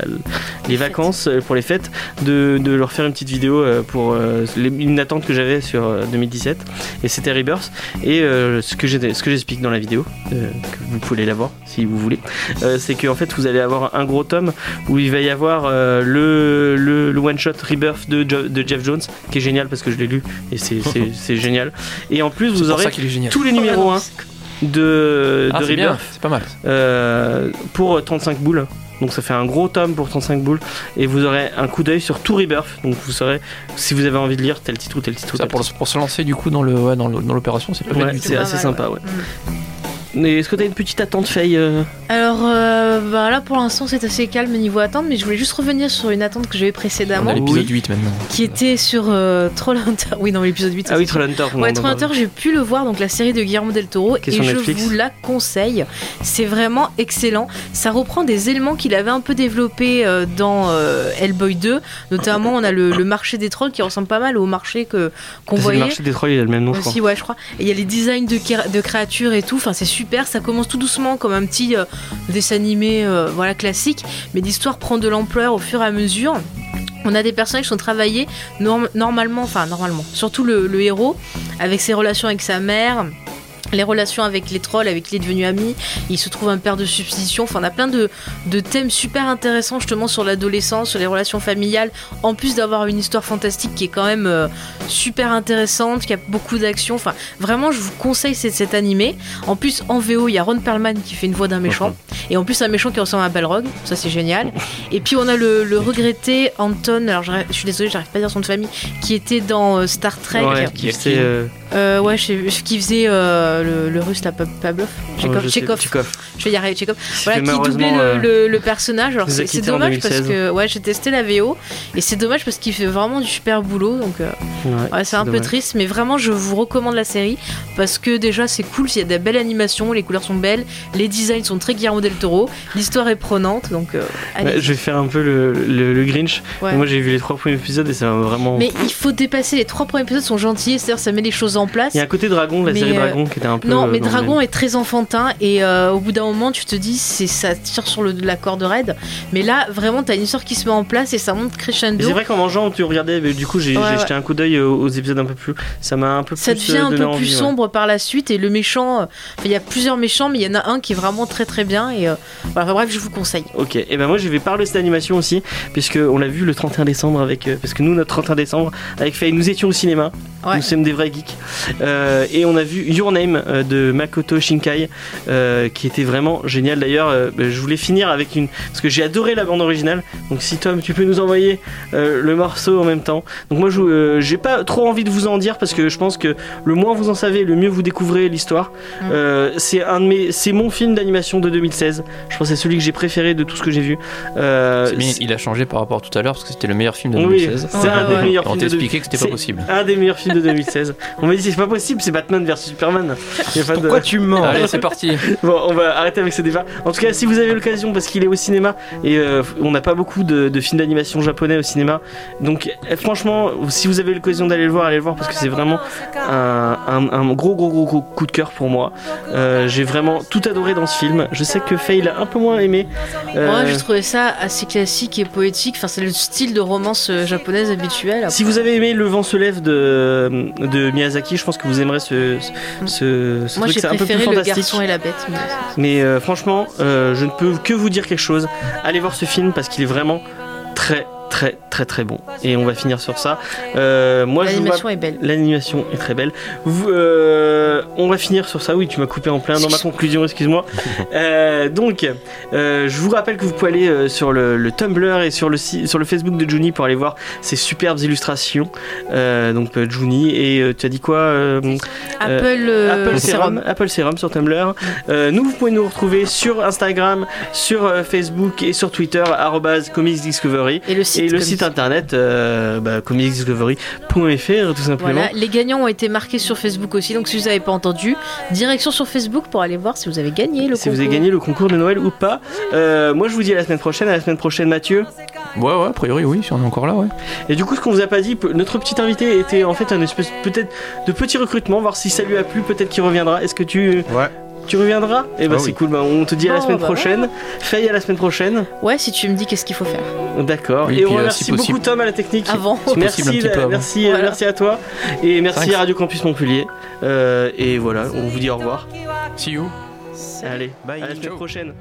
les vacances, pour les fêtes, de, de leur faire une petite vidéo euh, pour euh, les- une attente que j'avais sur euh, 2017. Et c'était Rebirth. Et euh, ce que j'explique dans la vidéo, euh, que vous pouvez la voir si vous voulez, euh, c'est qu'en fait vous allez avoir un gros tome où il va y avoir euh, le, le, le one shot Rebirth de, Jo- de Jeff Jones qui est génial parce que je l'ai lu et c'est- génial. Et en plus vous aurez tous les numéros 1 de, Ah, de Rebirth c'est pas mal. euh, pour 35 boules. Donc ça fait un gros tome pour 35 boules et vous aurez un coup d'œil sur tout Rebirth. Donc vous saurez si vous avez envie de lire tel titre ou tel titre. ou Ça, tel pour, pour se lancer du coup dans le ouais, dans le- dans l'opération, c'est pas Ouais, mal du tout. c'est assez sympa, ouais. ouais. Est-ce que t'as une petite attente, Faye euh Alors euh, bah là pour l'instant c'est assez calme niveau attente, mais je voulais juste revenir sur une attente que j'avais On précédemment, a l'épisode Oui. 8 maintenant. qui était sur euh, Trollhunter. Oui non mais l'épisode 8. Ah oui, Trollhunter. Ouais, Trollhunter, j'ai pu le voir, donc la série de Guillermo del Toro, et je Netflix. vous la conseille. C'est vraiment excellent. Ça reprend des éléments qu'il avait un peu développés euh, dans euh, Hellboy 2. Notamment, on a le, le marché des trolls qui ressemble pas mal au marché que qu'on C'est le voyait. marché des trolls, il a le même nom, je crois. Aussi, ouais, je crois. Et il y a les designs de, de créatures et tout. Enfin, c'est super. Ça commence tout doucement comme un petit euh, dessin animé, euh, voilà, classique. Mais l'histoire prend de l'ampleur au fur et à mesure. On a des personnages qui sont travaillés norm- normalement, enfin normalement, surtout le héros, avec ses relations avec sa mère, les relations avec les trolls, avec qui il est devenu ami, il se trouve un père de substitution, enfin on a plein de, de thèmes super intéressants justement sur l'adolescence, sur les relations familiales, en plus d'avoir une histoire fantastique qui est quand même euh, super intéressante, qui a beaucoup d'action, enfin vraiment je vous conseille cet, cet animé. En plus en VO il y a Ron Perlman qui fait une voix d'un méchant, et en plus un méchant qui ressemble à Balrog, ça c'est génial. Et puis on a le, le regretté Anton, alors je suis désolée j'arrive pas à dire son nom de famille, qui était dans euh, Star Trek. Ouais, qui- euh, Euh, ouais, je sais- qui faisait euh, le, le russe, là, Pa- Pavlov Chekhov, je sais- Chekhov. Tchekhov. Je vais y arriver, Chekhov. Qui Voilà, qui doublait le, euh, le- le personnage. Alors c'est dommage parce 2016. que ouais, j'ai testé la VO et c'est dommage parce qu'il fait vraiment du super boulot. Donc euh, ouais, ouais, c'est un peu triste, mais vraiment je vous recommande la série parce que déjà c'est cool, il y a des belles animations, les couleurs sont belles, les designs sont très Guillermo del Toro, l'histoire est prenante. Donc euh, allez. Je vais faire un peu le, Grinch. Moi j'ai vu les trois premiers épisodes et ça m'a vraiment. Mais il faut dépasser les trois premiers épisodes sont gentils, c'est-à-dire ça met les choses en place. Il y a un côté dragon, la série euh, Dragon qui était un peu. Non, euh, mais Dragon même. est très enfantin et euh, au bout d'un moment, tu te dis c'est ça tire sur le, la corde raide. Mais là, vraiment, t'as une histoire qui se met en place et ça monte crescendo. C'est vrai qu'en mangeant, tu regardais, mais du coup j'ai Ouais, j'ai ouais. jeté un coup d'œil aux, aux épisodes un peu plus. Ça m'a un peu Ça plus. devient euh, un peu envie, plus ouais. sombre par la suite et le méchant, euh, il y a plusieurs méchants, mais il y en a un qui est vraiment très très bien et euh, voilà, enfin, bref, je vous conseille. Ok, et ben moi je vais parler de cette animation aussi, puisque on l'a vu le 31 décembre avec. euh, parce que nous, notre 31 décembre, avec Faye, nous étions au cinéma. Ouais. Nous sommes des vrais geeks. Euh, et on a vu Your Name euh, de Makoto Shinkai, euh, qui était vraiment génial. D'ailleurs, euh, bah, je voulais finir avec une. Parce que j'ai adoré la bande originale. Donc si Tom, tu peux nous envoyer euh, le morceau en même temps. Donc moi, euh, j'ai pas trop envie de vous en dire, parce que je pense que le moins vous en savez, le mieux vous découvrez l'histoire. Mm. Euh, c'est un de mes. C'est mon film d'animation de 2016. Je pense que c'est celui que j'ai préféré de tout ce que j'ai vu. Euh, bien, il a changé par rapport à tout à l'heure parce que c'était le meilleur film de oui, 2016. c'est un des meilleurs On que c'était pas possible. un des meilleurs films de 2016. On m'a dit c'est pas possible, c'est Batman versus Superman. De- Pourquoi tu mens Allez, c'est parti. Bon, on va arrêter avec ce débat. En tout cas, si vous avez l'occasion, parce qu'il est au cinéma, et euh, on n'a pas beaucoup de, de films d'animation japonais au cinéma, donc eh, franchement, si vous avez l'occasion d'aller le voir, allez le voir, parce que c'est vraiment un, un- un gros, gros, gros, gros coup de cœur pour moi. Euh, J'ai vraiment tout adoré dans ce film. Je sais que Faye l'a un peu moins aimé. Euh, Moi, j'ai trouvé ça assez classique et poétique. Enfin, c'est le style de romance euh, japonaise habituelle. Si vous avez aimé Le vent se lève de, de Miyazaki, je pense que vous aimerez ce, ce, ce Moi, truc. j'ai C'est un peu plus préféré le garçon et la bête. mais- Mais euh, franchement, euh, je ne peux que vous dire quelque chose. Allez voir ce film parce qu'il est vraiment très très très très bon. Et on va finir sur ça. Euh, moi, L'animation est belle. L'animation est très belle. Vous, euh, on va finir sur ça. Oui, tu m'as coupé en plein dans ma conclusion, excuse-moi. Euh, donc, euh, je vous rappelle que vous pouvez aller euh, sur le, le Tumblr et sur le, sur le Facebook de Juni pour aller voir ces superbes illustrations. Euh, donc, euh, Juni, et euh, tu as dit quoi euh, Apple, euh, Apple Serum, Serum. Apple Serum sur Tumblr. Euh, nous, vous pouvez nous retrouver sur Instagram, sur euh, Facebook et sur Twitter, arrobase Comics Discovery. Et le site. Et le site internet, euh, bah, comicsdiscovery.fr tout simplement. Voilà, les gagnants ont été marqués sur Facebook aussi, donc si vous n'avez pas entendu, direction sur Facebook pour aller voir si vous avez gagné le si vous concours. avez gagné le concours de Noël ou pas. Euh, moi, je vous dis à la semaine prochaine. À la semaine prochaine, Mathieu. Ouais, ouais, a priori, oui, si on est encore là, ouais. Et du coup, ce qu'on vous a pas dit, notre petit invité était en fait un espèce peut-être de petit recrutement, voir si ça lui a plu, peut-être qu'il reviendra. Est-ce que tu, Ouais. Tu reviendras Eh ben, Ah c'est oui. cool. Bah, on te dit à la semaine bah, prochaine. Faye à la semaine prochaine. Ouais, si tu me dis qu'est-ce qu'il faut faire. D'accord. Oui, et puis, on euh, remercie si beaucoup Tom à la technique. Avant. Merci, possible, un petit peu avant. merci, Voilà. merci à toi et merci Thanks. à Radio Campus Montpellier. Euh, et voilà, on vous dit au revoir. See you. Allez, Bye. à la semaine Ciao. prochaine.